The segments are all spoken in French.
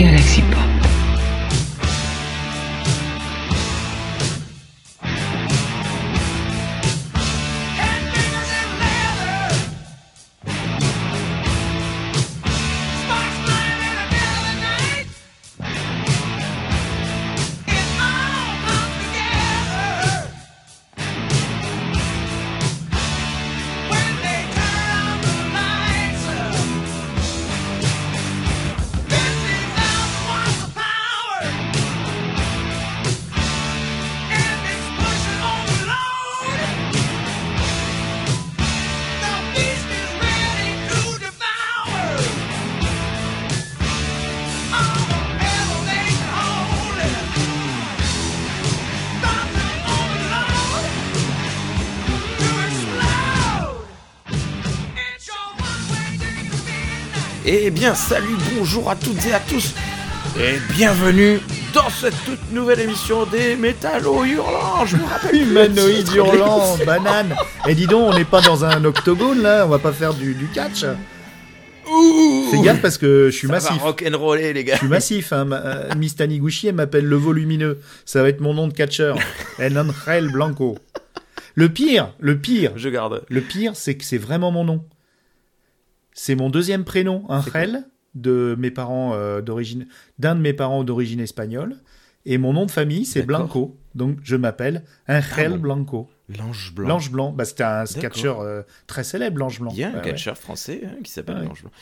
Galaxy Pop. Eh bien, salut, bonjour à toutes et à tous, et bienvenue dans cette toute nouvelle émission des Métallos Hurlants. Je me rappelle Humanoïde hurlant, banane. Et dis donc, on n'est pas dans un octogone là, on va pas faire du, du catch. Fais gaffe parce que je suis ça massif. va rock'n'roller, les gars. Je suis massif, hein. Ma- euh, Miss Taniguchi, elle m'appelle le volumineux. Ça va être mon nom de catcheur. El Angel Blanco. Le pire, le pire, Je garde. le pire, c'est que c'est vraiment mon nom. C'est mon deuxième prénom, Angel, de mes parents euh, d'origine, d'un de mes parents d'origine espagnole, et mon nom de famille c'est. Blanco. Donc je m'appelle Angel bon. Blanco. L'ange blanc. L'Ange Blanc, bah, c'était un catcheur euh, très célèbre, l'Ange Blanc. Il y a un Ouais, ouais. catcheur français hein, qui s'appelle Ouais. l'ange blanc.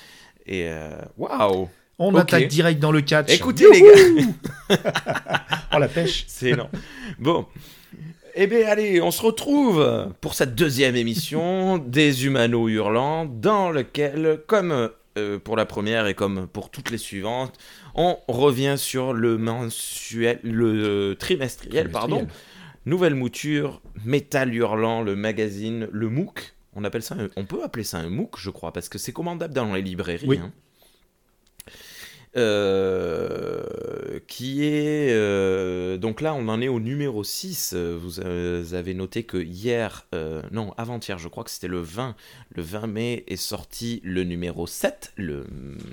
Et euh, waouh On Ok. attaque direct dans le catch. Écoutez, les gars. Oh la pêche. C'est énorme. Bon. Eh bien, allez, on se retrouve pour cette deuxième émission des Humano Hurlants, dans lequel, comme euh, pour la première et comme pour toutes les suivantes, on revient sur le mensuel, le euh, trimestriel, pardon. Nouvelle mouture, Métal Hurlant, le magazine, le MOOC. On appelle ça, un- on peut appeler ça un MOOC, je crois, parce que c'est commandable dans les librairies. Oui. hein. Euh, qui est euh, donc là on en est au numéro 6 Euh, vous euh, avez noté que hier euh, non avant-hier je crois que c'était le 20 le 20 mai est sorti le numéro 7 le,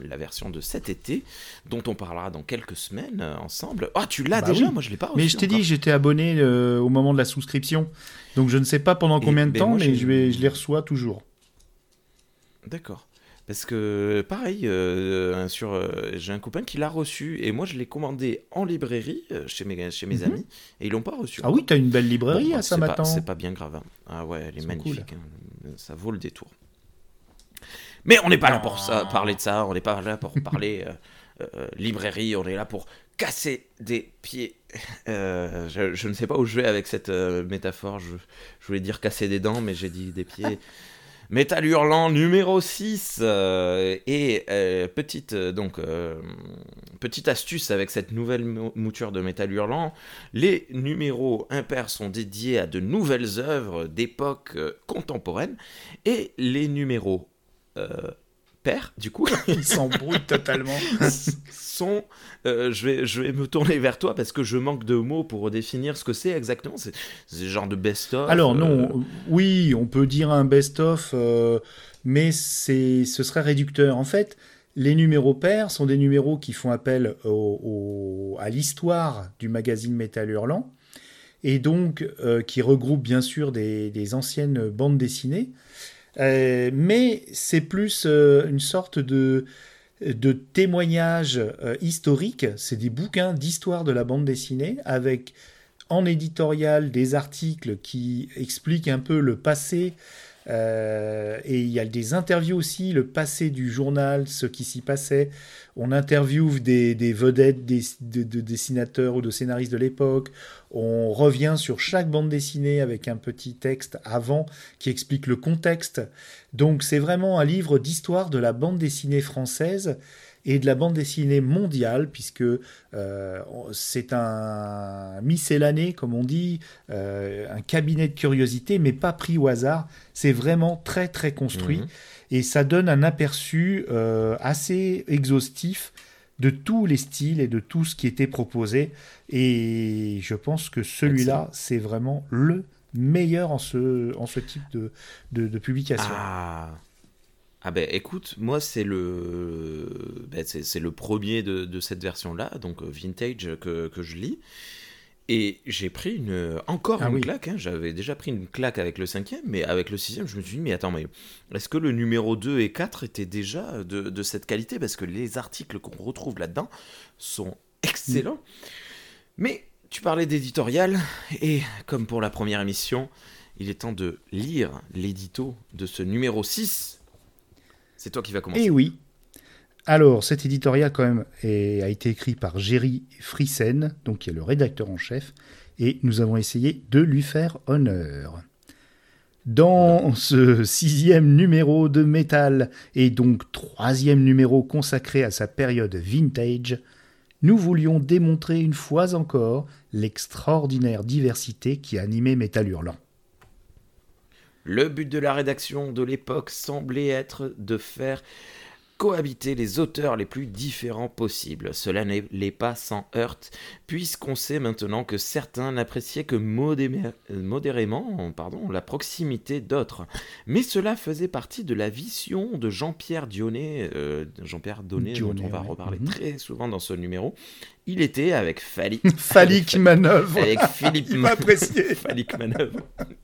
la version de cet été dont on parlera dans quelques semaines ensemble ah tu l'as Bah déjà? oui. moi je l'ai pas reçu Mais je t'ai dit, j'étais abonné au moment de la souscription. Donc je ne sais pas pendant Et- combien de ben temps, mais je, je les reçois toujours. D'accord. Parce que pareil, euh, sur, euh, j'ai un copain qui l'a reçu et moi je l'ai commandé en librairie euh, chez mes, chez mes Mhm. amis et ils l'ont pas reçu. Ah oui, t'as une belle librairie Bon, à bah, c'est pas- Saint-Matan. C'est pas bien grave. hein. Ah ouais, elle est magnifique. hein. Ça vaut le détour. Mais on n'est pas là pour ça, parler de ça, on n'est pas là pour parler librairie, on est là pour casser des pieds. Euh, je, je ne sais pas où je vais avec cette euh, métaphore, je, je voulais dire casser des dents, mais j'ai dit des pieds. Métal hurlant numéro 6 euh, et euh, petite euh, donc astuce avec cette nouvelle mou- mouture de métal hurlant. Les numéros impairs sont dédiés à de nouvelles œuvres d'époque contemporaine et les numéros euh, pairs du coup Ils s'embrouillent totalement. sont euh, je vais je vais me tourner vers toi parce que je manque de mots pour définir ce que c'est exactement c'est le genre de best-of Alors euh, non, oui, on peut dire un best-of, euh, mais c'est, ce serait réducteur. En fait, les numéros pairs sont des numéros qui font appel au- au- à l'histoire du magazine Métal Hurlant, et donc euh, qui regroupent bien sûr des, des anciennes bandes dessinées, Euh, mais c'est plus euh, une sorte de témoignages euh, historiques, c'est des bouquins d'histoire de la bande dessinée avec en éditorial des articles qui expliquent un peu le passé. Euh, et il y a des interviews aussi, le passé du journal, ce qui s'y passait. On interviewe des, vedettes des, de, de dessinateurs ou de scénaristes de l'époque. On revient sur chaque bande dessinée avec un petit texte avant qui explique le contexte. Donc c'est vraiment un livre d'histoire de la bande dessinée française et de la bande dessinée mondiale, puisque euh, c'est un miscellané, comme on dit, euh, un cabinet de curiosité, mais pas pris au hasard. C'est vraiment très très construit Mhm. et ça donne un aperçu euh, assez exhaustif de tous les styles et de tout ce qui était proposé. Et je pense que celui-là, c'est vraiment le meilleur en ce, en ce type de, de, de publication. Ah. Ah ben écoute, moi c'est le ben, c'est le premier de, de cette version-là, donc euh, vintage que, que je lis. Et j'ai pris une, encore Ah une oui. claque. hein. J'avais déjà pris une claque avec le cinquième, mais avec le sixième, je me suis dit, mais attends, mais est-ce que le numéro 2 et 4 étaient déjà de, de cette qualité? Parce que les articles qu'on retrouve là-dedans sont excellents. Mais tu parlais d'éditorial, et comme pour la première émission, il est temps de lire l'édito de ce numéro 6. C'est toi qui vas commencer. Et oui. Alors, cet éditorial, quand même, est- a été écrit par Jerry Friesen, donc qui est le rédacteur en chef, et nous avons essayé de lui faire honneur. Dans ce sixième numéro de Metal, et donc troisième numéro consacré à sa période vintage, nous voulions démontrer une fois encore l'extraordinaire diversité qui animait Metal Hurlant. Le but de la rédaction de l'époque semblait être de faire cohabiter les auteurs les plus différents possibles. Cela n'est pas sans heurte, puisqu'on sait maintenant que certains n'appréciaient que modémé- modérément pardon, la proximité d'autres. Mais cela faisait partie de la vision de Jean-Pierre Dionnet, euh, Jean-Pierre Donnet, dont Dionnet, on va ouais. reparler Mhm. très souvent dans ce numéro. Il était avec Fali... Phallique manœuvre. avec Philippe Il m'a apprécié. phallique manœuvre.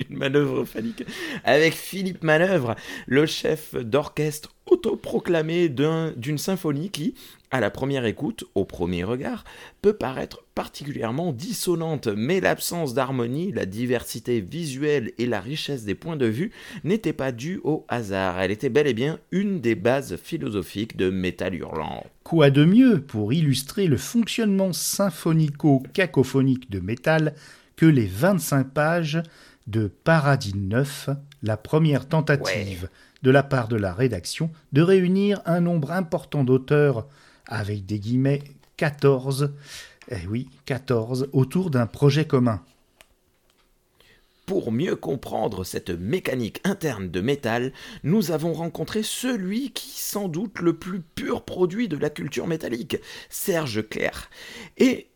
Une manœuvre phallique. Avec Philippe Manœuvre, le chef d'orchestre autoproclamé d'un- d'une symphonie qui, à la première écoute, au premier regard, peut paraître particulièrement dissonante, mais l'absence d'harmonie, la diversité visuelle et la richesse des points de vue n'étaient pas dues au hasard. Elle était bel et bien une des bases philosophiques de Metal Hurlant. Quoi de mieux pour illustrer le fonctionnement symphonico-cacophonique de métal que les 25 pages de Paradis 9, la première tentative de la part de la rédaction de réunir un nombre important d'auteurs, avec des guillemets 14, eh oui, 14, autour d'un projet commun. Pour mieux comprendre cette mécanique interne de métal, nous avons rencontré celui qui sans doute le plus pur produit de la culture métallique, Serge Clair. Et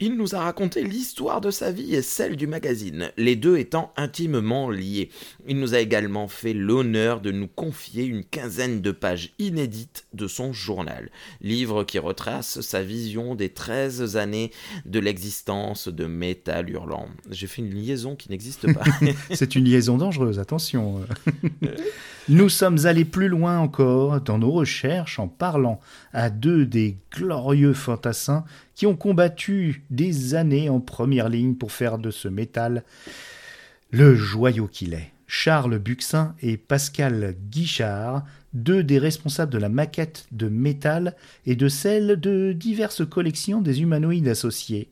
il nous a raconté l'histoire de sa vie et celle du magazine, les deux étant intimement liés. Il nous a également fait l'honneur de nous confier une quinzaine de pages inédites de son journal, livre qui retrace sa vision des 13 années de l'existence de Metal Hurlant. J'ai fait une liaison qui n'existe pas. C'est une liaison dangereuse, attention. Nous sommes allés plus loin encore dans nos recherches en parlant à deux des glorieux fantassins qui ont combattu des années en première ligne pour faire de ce métal le joyau qu'il est. Charles Buxin et Pascal Guichard, deux des responsables de la maquette de métal et de celle de diverses collections des humanoïdes associés.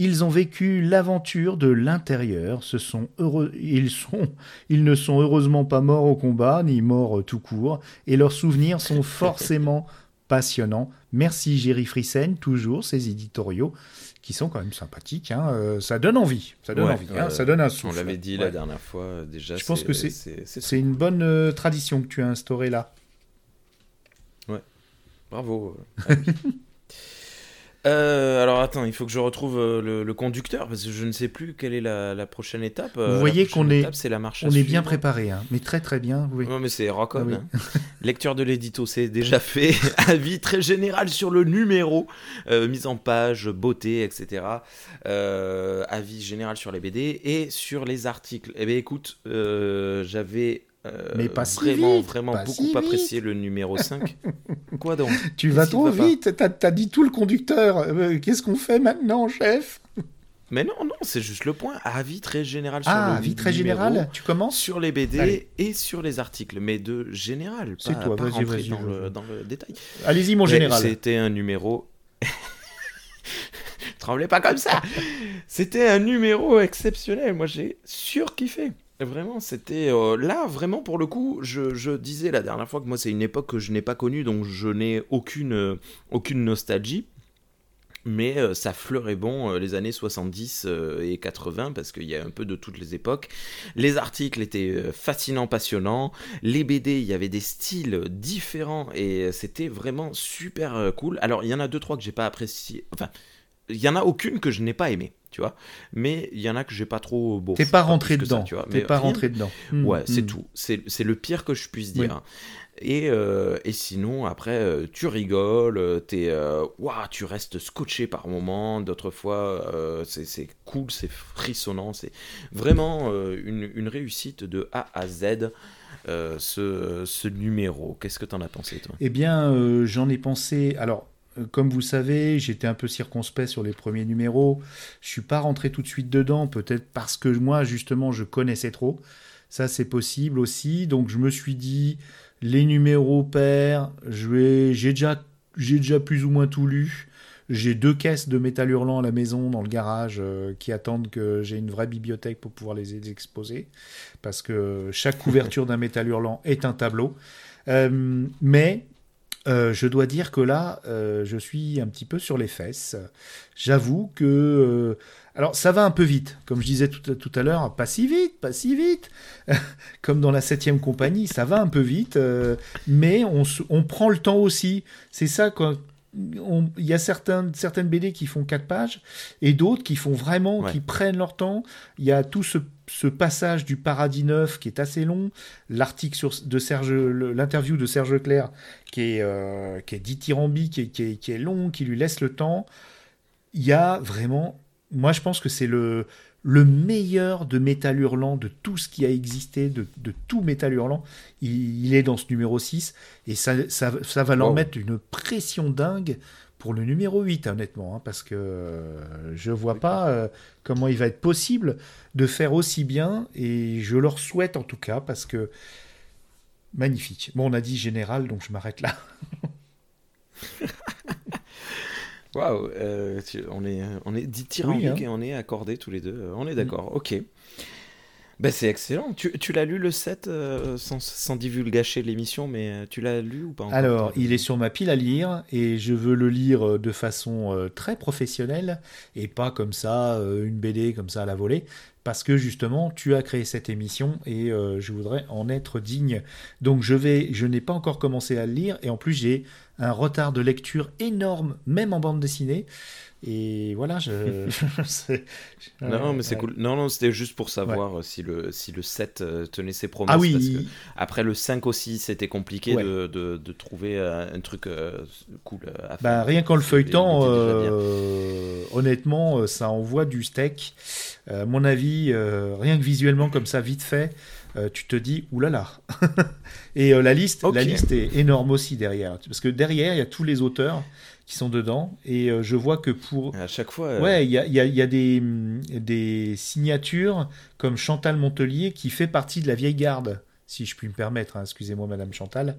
Ils ont vécu l'aventure de l'intérieur, ce sont heureux, ils sont, ils ne sont heureusement pas morts au combat, ni morts tout court, et leurs souvenirs sont forcément passionnants. Merci Géry Frissen, toujours ces éditoriaux qui sont quand même sympathiques. hein, euh, ça donne envie, ça donne Ouais, envie, hein, ouais. ça donne un On souffle. l'avait dit Ouais. la dernière fois, euh, déjà. Je pense que c'est- une bonne euh, tradition que tu as instaurée là. Bravo. euh, alors attends, il faut que je retrouve euh, le, le conducteur parce que je ne sais plus quelle est la, la prochaine étape. Euh, Vous la voyez qu'on est- étape, c'est la marche. à On est bien préparé, hein, mais très très bien. Oui. Non mais c'est rock on, Ah oui. hein. Lecture de l'édito, c'est déjà fait. Avis très général sur le numéro, euh, mise en page, beauté, etc. Euh, avis général sur les BD et sur les articles. Eh bien écoute, j'avais euh, Mais pas si vraiment, vite, vraiment pas beaucoup si apprécié le numéro 5. Quoi donc? Tu vas trop va vite, t'as as dit tout le conducteur. Euh, Qu'est-ce qu'on fait maintenant, chef? Mais non, non, c'est juste le point. Avis très général sur Ah, le avis très numéro, général, tu commences? Sur les BD Allez. et sur les articles, mais de général, C'est pas, toi, pas rentrer dans, le, dans le détail. Allez-y, mon Mais général. C'était un numéro. Tremblez pas comme ça. C'était un numéro exceptionnel. Moi, j'ai surkiffé. Vraiment, c'était euh, là, vraiment pour le coup, je, disais la dernière fois que moi, c'est une époque que je n'ai pas connue, donc je n'ai aucune, euh, aucune nostalgie. Mais euh, ça fleurait bon les années 70 euh, et 80 parce qu'il y a un peu de toutes les époques. Les articles étaient fascinants, passionnants. Les BD, il y avait des styles différents et c'était vraiment super cool. Alors il y en a deux trois que j'ai pas apprécié. Enfin, il y en a aucune que je n'ai pas aimé. Tu vois. Mais il y en a que j'ai pas trop beau. T'es pas rentré dedans, tu vois. T'es pas rentré dedans. Ouais, c'est tout. C'est le pire que je puisse dire. Et, euh, et, sinon, après, euh, tu rigoles, euh, es, tu restes scotché par moment. D'autres fois, c'est cool, c'est frissonnant. C'est vraiment une, une, réussite de A à Z. ce, ce, numéro, qu'est-ce que tu en as pensé toi? Eh bien, j'en ai pensé. Alors, comme vous savez, j'étais un peu circonspect sur les premiers numéros. Je suis pas rentré tout de suite dedans, peut-être parce que moi, justement, je connaissais trop. Ça, c'est possible aussi. Donc, je me suis dit, les numéros pairs, j'ai déjà, déjà plus ou moins tout lu. J'ai deux caisses de métal hurlant à la maison dans le garage euh, qui attendent que j'ai une vraie bibliothèque pour pouvoir les exposer. Parce que chaque couverture d'un métal hurlant est un tableau. Euh, mais euh, je dois dire que là, euh, je suis un petit peu sur les fesses. J'avoue que... Euh, alors, ça va un peu vite, comme je disais tout, à l'heure, pas si vite, pas si vite. comme dans la septième compagnie, ça va un peu vite, mais on, on, prend le temps aussi. C'est ça, quoi il y a certaines, certaines BD qui font 4 pages et d'autres qui font vraiment, qui prennent leur temps. Il y a tout ce, passage du Paradis Neuf qui est assez long, l'article de Serge, l'interview de Serge Leclerc qui est, euh, qui est dithyrambique, qui est, qui est long, qui lui laisse le temps. Il y a vraiment, moi je pense que c'est le, le meilleur de Métal Hurlant, de tout ce qui a existé, de, tout Métal Hurlant, il, est dans ce numéro 6, et ça, ça, va leur mettre une pression dingue pour le numéro 8, honnêtement, hein, parce que euh, je vois pas euh, comment il va être possible de faire aussi bien, et je leur souhaite en tout cas, parce que magnifique. Bon, on a dit général, donc je m'arrête là. Waouh, euh, on est, on est dithyrambique hein. et on est accordés tous les deux. On est mm. d'accord, ok. Ben, c'est excellent. Tu, tu l'as lu le 7 euh, sans, sans divulgacher l'émission, mais euh, tu l'as lu ou pas encore Alors, il est sur ma pile à lire et je veux le lire de façon très professionnelle et pas comme ça, une BD comme ça à la volée parce que justement tu as créé cette émission et je voudrais en être digne. Donc je vais, je n'ai pas encore commencé à le lire et en plus j'ai un retard de lecture énorme, même en bande dessinée. Et voilà, je. non, mais c'est cool. Non, non, c'était juste pour savoir si, le, si le 7 euh, tenait ses promesses. Ah oui. après le 5 aussi, c'était compliqué de, de, trouver euh, un truc euh, cool à faire. Bah, rien qu'en le feuilletant, honnêtement, ça envoie du steak. à mon avis, rien que visuellement, comme ça, vite fait, euh, tu te dis oulala. et euh, la liste, la liste est énorme aussi derrière, parce que derrière il y a tous les auteurs qui sont dedans et euh, je vois que pour à chaque fois ouais il y a, y a, des, mm, des signatures comme Chantal Montelier qui fait partie de la vieille garde si je puis me permettre, hein, excusez-moi Madame Chantal.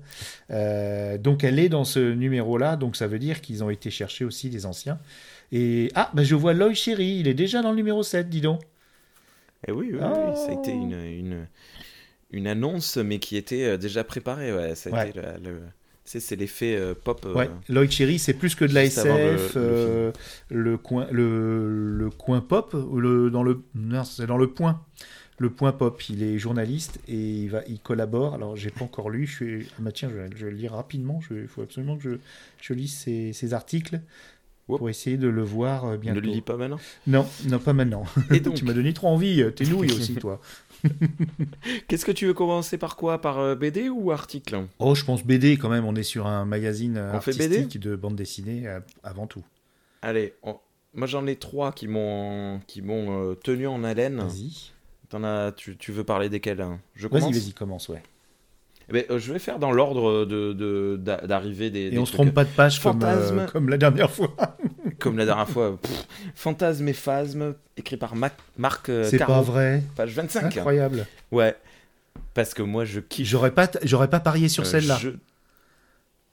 donc elle est dans ce numéro-là, donc ça veut dire qu'ils ont été chercher aussi les anciens. Et ah, ben je vois Loïc Chéri, il est déjà dans le numéro 7, dis donc. Eh oui, oui, oui, ça a été une, une, une annonce, mais qui était euh, déjà préparée. Ouais, ça a été le, c'est l'effet euh, pop. Euh, ouais. Lloyd Cherry, c'est plus que de la SF. Le, coin, le, le, coin pop, le, dans le, c'est dans le point. Le point pop, il est journaliste et il, va, il collabore. Alors, j'ai pas encore lu. Je suis, ah, bah, tiens, je, je vais le lire rapidement. Il faut absolument que je, je lise ces, articles pour essayer de le voir bientôt. Ne le lis pas maintenant Non, non, pas maintenant. Et donc... tu m'as donné trop envie. T'es nouille aussi, toi. Qu'est-ce que tu veux commencer par quoi? Par euh, BD ou article? Oh, je pense BD quand même. On est sur un magazine artistique de bande dessinée euh, avant tout. Allez, moi j'en ai trois qui m'ont qui m'ont euh, tenu en haleine. Vas-y. as, tu, tu, veux parler desquels hein? Je Vas-y, vas-y, commence, ouais. Eh ben, je vais faire dans l'ordre de, d'arrivée des. Et on se trompe pas de page comme, comme la dernière fois. comme la dernière fois. Fantasme et Phasme, écrit par Marc C'est pas vrai. Page 25. Incroyable. Ouais. Parce que moi, je kiffe. J'aurais pas, j'aurais pas parié sur celle-là.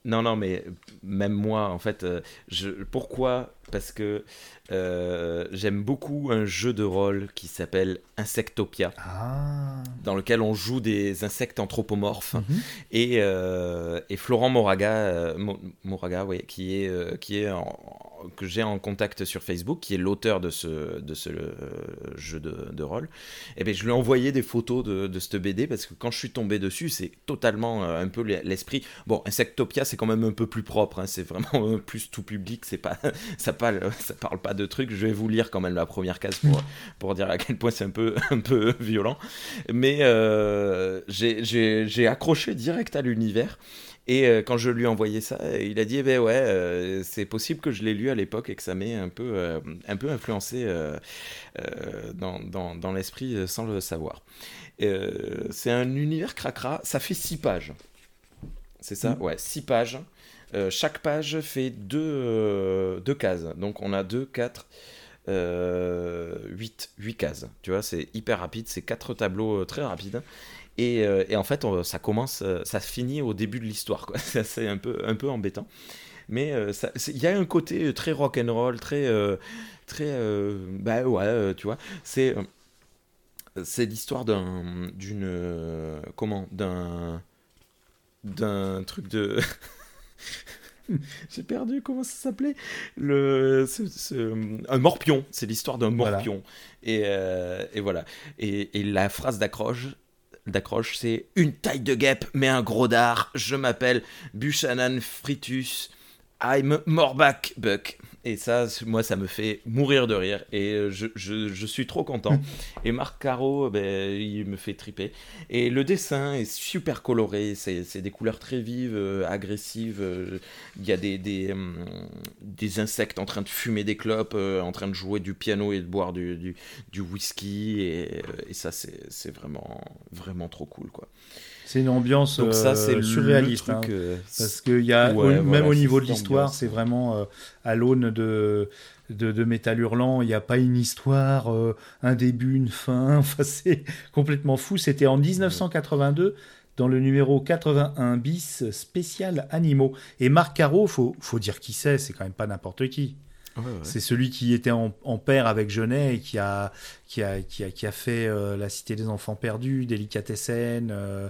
Non, non, mais même moi, en fait, je... pourquoi? Parce que euh, j'aime beaucoup un jeu de rôle qui s'appelle Insectopia, ah. dans lequel on joue des insectes anthropomorphes. Mhm. et, euh, et, Florent Moraga, euh, Moraga ouais, qui est, qui est que j'ai en contact sur Facebook, qui est l'auteur de ce, ce jeu de, rôle, et eh ben, je lui ai envoyé des photos de, de cette BD parce que quand je suis tombé dessus, c'est totalement un peu l'esprit. Bon, Insectopia, c'est quand même un peu plus propre, hein, c'est vraiment plus tout public, c'est pas, ça, parle, ça parle pas de trucs. Je vais vous lire quand même la première case pour, pour dire à quel point c'est un peu, un peu violent. Mais j'ai accroché direct à l'univers. Et euh, quand je lui ai envoyé ça, il a dit eh ben ouais, euh, c'est possible que je l'ai lu à l'époque et que ça m'ait un peu, euh, un peu influencé dans, dans, dans l'esprit sans le savoir. c'est un univers cracra, ça fait six pages. C'est ça mmh. Ouais, six pages. chaque page fait deux, deux cases. Donc on a deux, quatre. 8, 8 cases. Tu vois, c'est hyper rapide, c'est quatre tableaux très rapides. Euh, et, en fait, ça commence, euh, ça finit au début de l'histoire. C'est un peu, un peu embêtant. Mais euh, il y a un côté très rock and roll, très, très, bah ouais, tu vois. C'est, c'est l'histoire d'un, d'une, comment, d'un, d'un truc de. J'ai perdu, comment ça s'appelait? Le, Un morpion, c'est l'histoire d'un morpion. Et, et, voilà. Et, et la phrase d'accroche, d'accroche, c'est une taille de guêpe, mais un gros dard. Je m'appelle Buchanan Fritus. I'm Morback Buck. Et ça, moi, ça me fait mourir de rire. Et euh, je, je, suis trop content. Et Marc Caro, ben, il me fait triper. Et le dessin est super coloré. C'est des couleurs très vives, euh, agressives. Euh, il y a des, des, des, insectes en train de fumer des clopes, en train de jouer du piano et de boire du, du, du whisky. Et, et ça, c'est vraiment, vraiment trop cool, quoi. C'est une ambiance Donc ça, c'est surréaliste. Hein, parce que y a, même au niveau de l'histoire, c'est vraiment à l'aune de, de, Métal Hurlant. Il n'y a pas une histoire, euh, un début, une fin. Enfin, c'est complètement fou. C'était en 1982 dans le numéro 81 bis spécial animaux. Et Marc Caro, faut, faut dire qui c'est, c'est quand même pas n'importe qui. C'est celui qui était en, en, paire avec Genet et qui a, qui a, qui a, qui a fait euh, La Cité des Enfants Perdus, Délicatessen. Euh,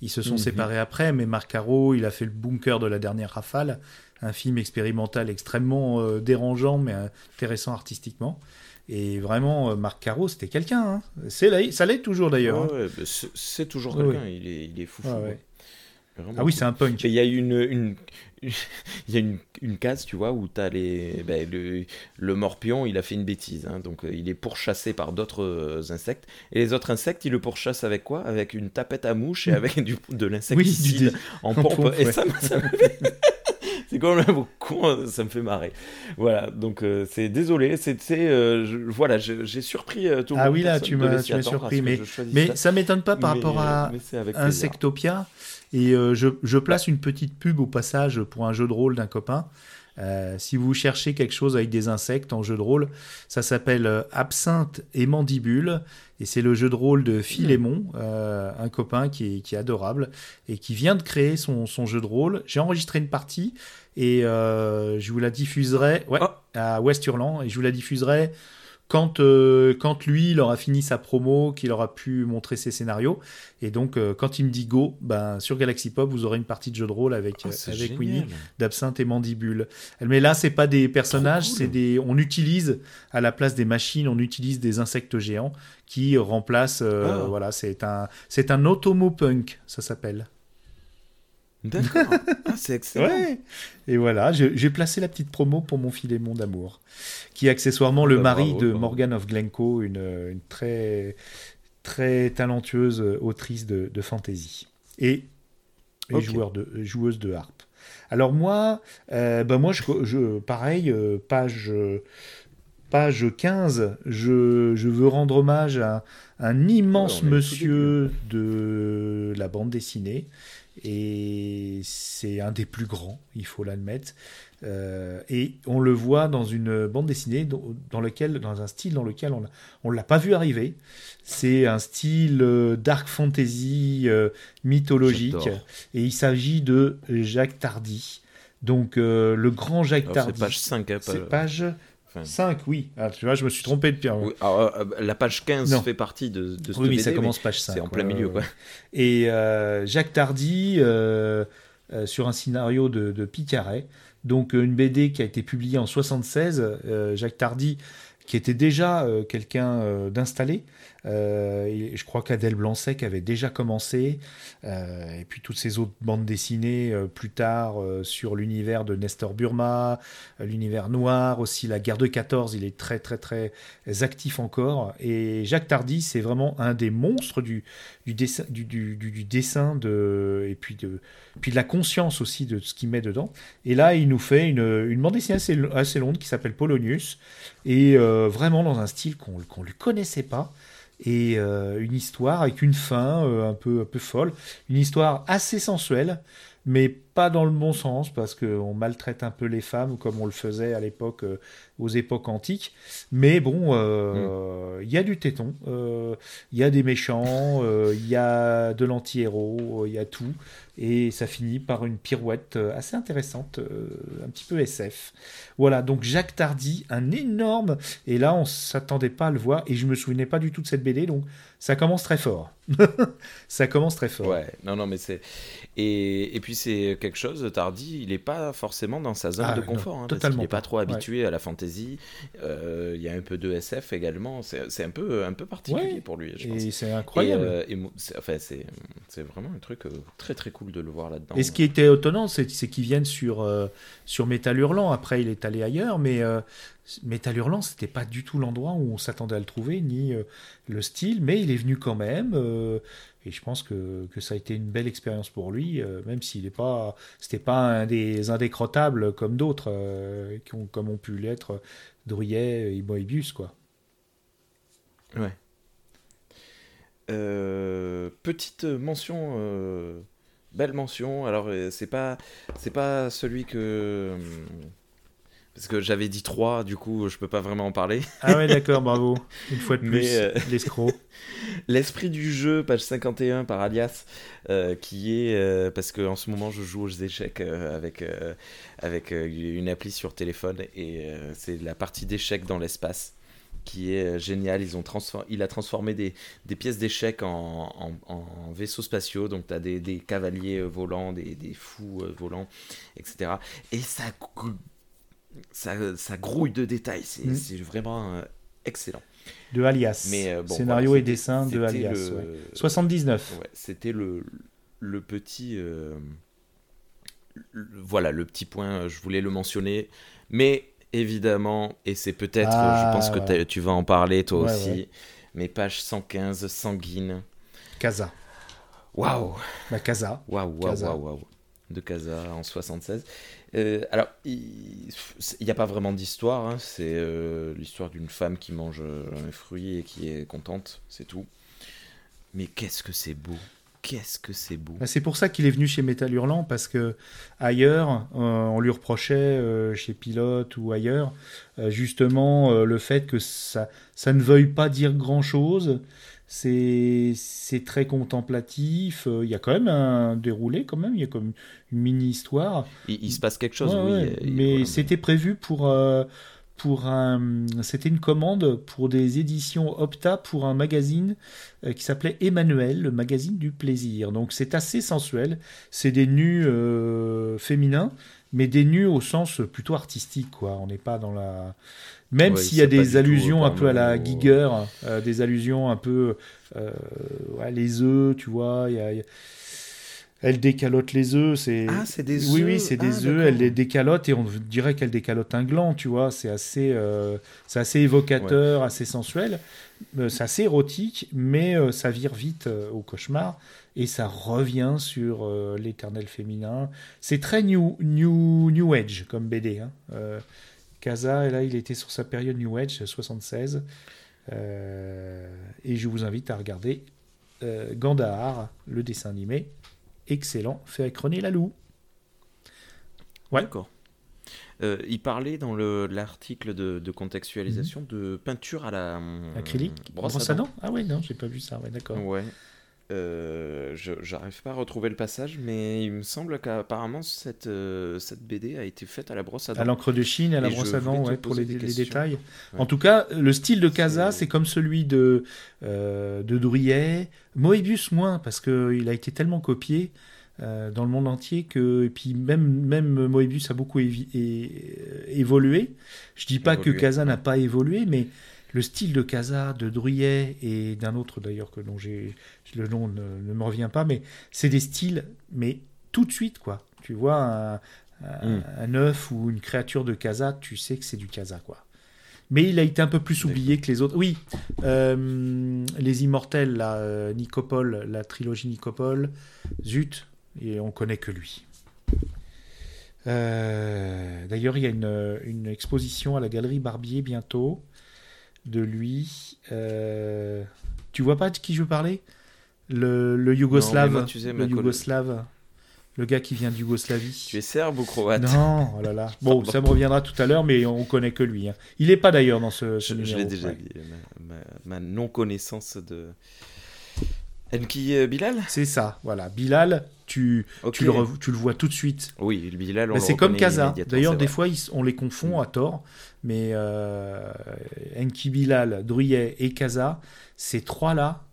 ils se sont mhm. séparés après, mais Marc Caro, il a fait le bunker de la dernière rafale un film expérimental extrêmement euh, dérangeant mais intéressant artistiquement. Et vraiment, euh, Marc Caro, c'était quelqu'un. Hein. C'est ça l'est toujours d'ailleurs. Hein. Bah, c'est toujours quelqu'un. Il, est, il est fou. ah oui, c'est un punk. Il y a une, une, il y a une, une, case, tu vois, où tu as les, ben, le, le, morpion, il a fait une bêtise. Hein. donc, euh, il est pourchassé par d'autres insectes. Et les autres insectes, il le pourchasse avec quoi? Avec une tapette à mouche et avec du, de l'insecticide en pompe. et ça, ça me fait c'est quand même con, ça me fait marrer. Voilà, donc euh, c'est désolé, c'est euh, voilà, j'ai surpris euh, tout le ah monde. Ah oui, là, tu m'as surpris, mais, mais ça, m'étonne pas par rapport à Insectopia. Et je, je, place une petite pub au passage pour un jeu de rôle d'un copain. si vous cherchez quelque chose avec des insectes en jeu de rôle, ça s'appelle Absinthe et Mandibule. Et c'est le jeu de rôle de Philémon, un copain qui est, qui est, adorable et qui vient de créer son, son jeu de rôle. J'ai enregistré une partie et euh, je vous la diffuserai ouais, oh. à West Hurland et je vous la diffuserai quand, euh, quand lui il aura fini sa promo, qu'il aura pu montrer ses scénarios. Et donc, euh, quand il me dit go, ben, sur Galaxy Pop, vous aurez une partie de jeu de rôle avec, oh, avec Winnie, d'Absinthe et Mandibule. Mais là, c'est pas des personnages, c'est des. On utilise, à la place des machines, on utilise des insectes géants qui remplacent. Ah. Voilà, c'est un, c'est un automopunk, ça s'appelle. D'accord. Ah, c'est excellent. Et voilà, j'ai placé la petite promo pour mon Philémon d'amour, qui est accessoirement le bah, mari de Morgan of Glencoe, une, très, très talentueuse autrice de, fantasy et, joueur de, joueuse de harpe. Alors moi, euh, bah moi je, pareil, euh, page, page 15, je, je veux rendre hommage à un immense monsieur de la bande dessinée et c'est un des plus grands, il faut l'admettre. Euh, et on le voit dans une bande dessinée dans, lequel, dans un style dans lequel on ne l'a pas vu arriver. C'est un style euh, dark fantasy euh, mythologique, et il s'agit de Jacques Tardy. Donc le grand Jacques Tardy. C'est page 5, hein, C'est page 5, oui. Ah, tu vois, je me suis trompé de pierre. Euh, la page 15 fait partie de, de Oui, mais ça commence page 5. C'est en plein milieu, quoi. Et euh, Jacques Tardy, euh, sur un scénario de, de Picaret. Donc une BD qui a été publiée en 76. Jacques Tardy qui était déjà quelqu'un d'installé, euh, je crois qu'Adèle Blanc-Sec avait déjà commencé. Euh, et puis toutes ces autres bandes dessinées euh, plus tard sur l'univers de Nestor Burma, l'univers noir, aussi la guerre de 14, il est très très très actif encore. Et Jacques Tardy, c'est vraiment un des monstres du, dessin, du, dessin de, et puis de, puis de la conscience aussi de ce qu'il met dedans. Et là, il nous fait une, bande dessinée assez, assez longue qui s'appelle Polonius, et vraiment dans un style qu'on ne lui connaissait pas et euh, une histoire avec une fin euh, un, peu, un peu folle, une histoire assez sensuelle, mais pas dans le bon sens, parce qu'on maltraite un peu les femmes, comme on le faisait à l'époque, euh, aux époques antiques. Mais bon, mm. il y a du téton, il y a des méchants, il y a de l'anti-héros, il y a tout et ça finit par une pirouette euh, assez intéressante, euh, un petit peu SF. Voilà, donc Jacques Tardy, un énorme, et là on s'attendait pas à le voir, et je me souvenais pas du tout de cette BD, donc ça commence très fort. ça commence très fort. Ouais, non, non, mais c'est. Et, et, puis c'est quelque chose, Tardy, il n'est pas forcément dans sa zone ah, de confort. hein, totalement. il n'est pas trop habitué à la fantasy. Euh, il y a un peu de SF également. C'est un peu, un peu particulier pour lui, je pense. Et c'est incroyable. Et, enfin, c'est vraiment un truc très très cool de le voir là-dedans. Et ce qui était étonnant, c'est qu'il vienne sur, euh, sur Metal Hurlant. Après, il est allé ailleurs, mais euh, Metal Hurlant, c'était pas du tout l'endroit où on s'attendait à le trouver, ni euh, le style, mais il est venu quand même. et je pense que, ça a été une belle expérience pour lui, même s'il n'est pas, c'était pas un des indécrottables comme d'autres, qui ont, comme ont pu l'être Druyet et Moebius, quoi. Ouais. petite mention belle mention. Alors, euh, c'est pas, c'est pas celui que. Parce que j'avais dit 3, du coup, je peux pas vraiment en parler. Ah ouais, d'accord, bravo. Une fois de plus, euh, l'escroc. L'esprit du jeu, page 51 par Alias, euh, qui est. parce qu'en ce moment, je joue aux échecs avec, avec une appli sur téléphone et c'est la partie d'échecs dans l'espace qui est euh, génial. Ils ont il a transformé des, des pièces d'échecs en, en, vaisseaux spatiaux. Donc, tu as des, des, cavaliers euh, volants, des, des fous euh, volants, etc. Et ça, ça, ça grouille de détails. C'est mm. vraiment excellent. De Alias. Mais, Scénario et dessin de Alias. 79. C'était le, le petit. voilà, le petit point, je voulais le mentionner. Mais évidemment, et c'est peut-être, je pense que ah, tu vas en parler toi aussi, mais page 115, sanguine. Casa. Waouh La Casa. Waouh, waouh, waouh, waouh. De Casa en 76. Euh, alors, il n'y a pas vraiment d'histoire, hein. c'est euh, l'histoire d'une femme qui mange un fruit et qui est contente, c'est tout. Mais qu'est-ce que c'est beau qu'est-ce que c'est beau. Bah, c'est pour ça qu'il est venu chez Metal Hurlant, parce que ailleurs, euh, on lui reprochait, euh, chez Pilote ou ailleurs, euh, justement, le fait que ça, ça ne veuille pas dire grand-chose. C'est, très contemplatif. Il y a quand même un déroulé, quand même. Il y a comme une mini-histoire. Il, se passe quelque chose, oui. mais c'était prévu pour pour un, c'était une commande pour des éditions Opta pour un magazine euh, qui s'appelait Emmanuel, le magazine du plaisir. Donc c'est assez sensuel. C'est des nus euh, féminins, mais des nus au sens plutôt artistique, quoi. On n'est pas dans la. Même s'il y a des allusions un peu à la Giger, euh, des allusions un peu ouais, les œufs, tu vois. Il y a elle décalote les œufs. C'est... Ah, c'est des œufs. Oui, oui, c'est des ah, œufs. Elle les décalote et on dirait qu'elle décalote un gland, tu vois. C'est assez, euh, c'est assez évocateur, assez sensuel. Euh, c'est assez érotique, mais euh, ça vire vite au cauchemar et ça revient sur l'éternel féminin. C'est très new, new, new Age comme BD. Hein. Casa, là, il était sur sa période New Age, 76. et je vous invite à regarder Gandahar, le dessin animé excellent, fait avec René Laloux. Ouais. D'accord. Euh, il parlait dans l'article de, de, contextualisation mhm. de peinture à la acrylique, brosse, à dents. Ah ouais, non, j'ai pas vu ça. Ouais, d'accord. Ouais. Euh, je j'arrive pas à retrouver le passage, mais il me semble qu'apparemment cette, euh, cette BD a été faite à la brosse à dents. À l'encre de Chine, à la brosse à dents, ouais, pour les, les détails. En tout cas, le style de Casa, c'est comme celui de, euh, de Drouillet. Moebius moins, parce qu'il a été tellement copié. euh, dans le monde entier que et puis même même Moebius a beaucoup évolué. Je dis pas que Casa n'a pas évolué, mais le style de Casa, de Druyet et d'un autre d'ailleurs que dont j'ai le nom ne, me revient pas, mais c'est des styles mais tout de suite quoi. Tu vois un, un, hmm. œuf ou une créature de Casa, tu sais que c'est du Casa quoi. Mais il a été un peu plus oublié que les autres. Oui, euh, les Immortels, la euh, Nicopole, la trilogie Nicopole, zut, et on connaît que lui. Euh, d'ailleurs, il y a une, exposition à la Galerie Barbier bientôt de lui. tu vois pas de qui je veux parler? Le, le Yougoslave. le Yougoslave. Le gars qui vient d'Yougoslavie. Tu es serbe ou croate? Non, oh là là. Bon, ça me reviendra tout à l'heure, mais on connaît que lui. Hein. Il n'est pas d'ailleurs dans ce, ce je, numéro. Je l'ai déjà dit, ma, non-connaissance de... Enki euh, Bilal? C'est ça, voilà. Bilal, tu, tu, le, tu, le, vois tout de suite. Oui, Bilal, on C'est comme Kaza. D'ailleurs, des fois, on les confond à tort. Mais euh, Enki Bilal, Druyet et Kaza, ces trois-là,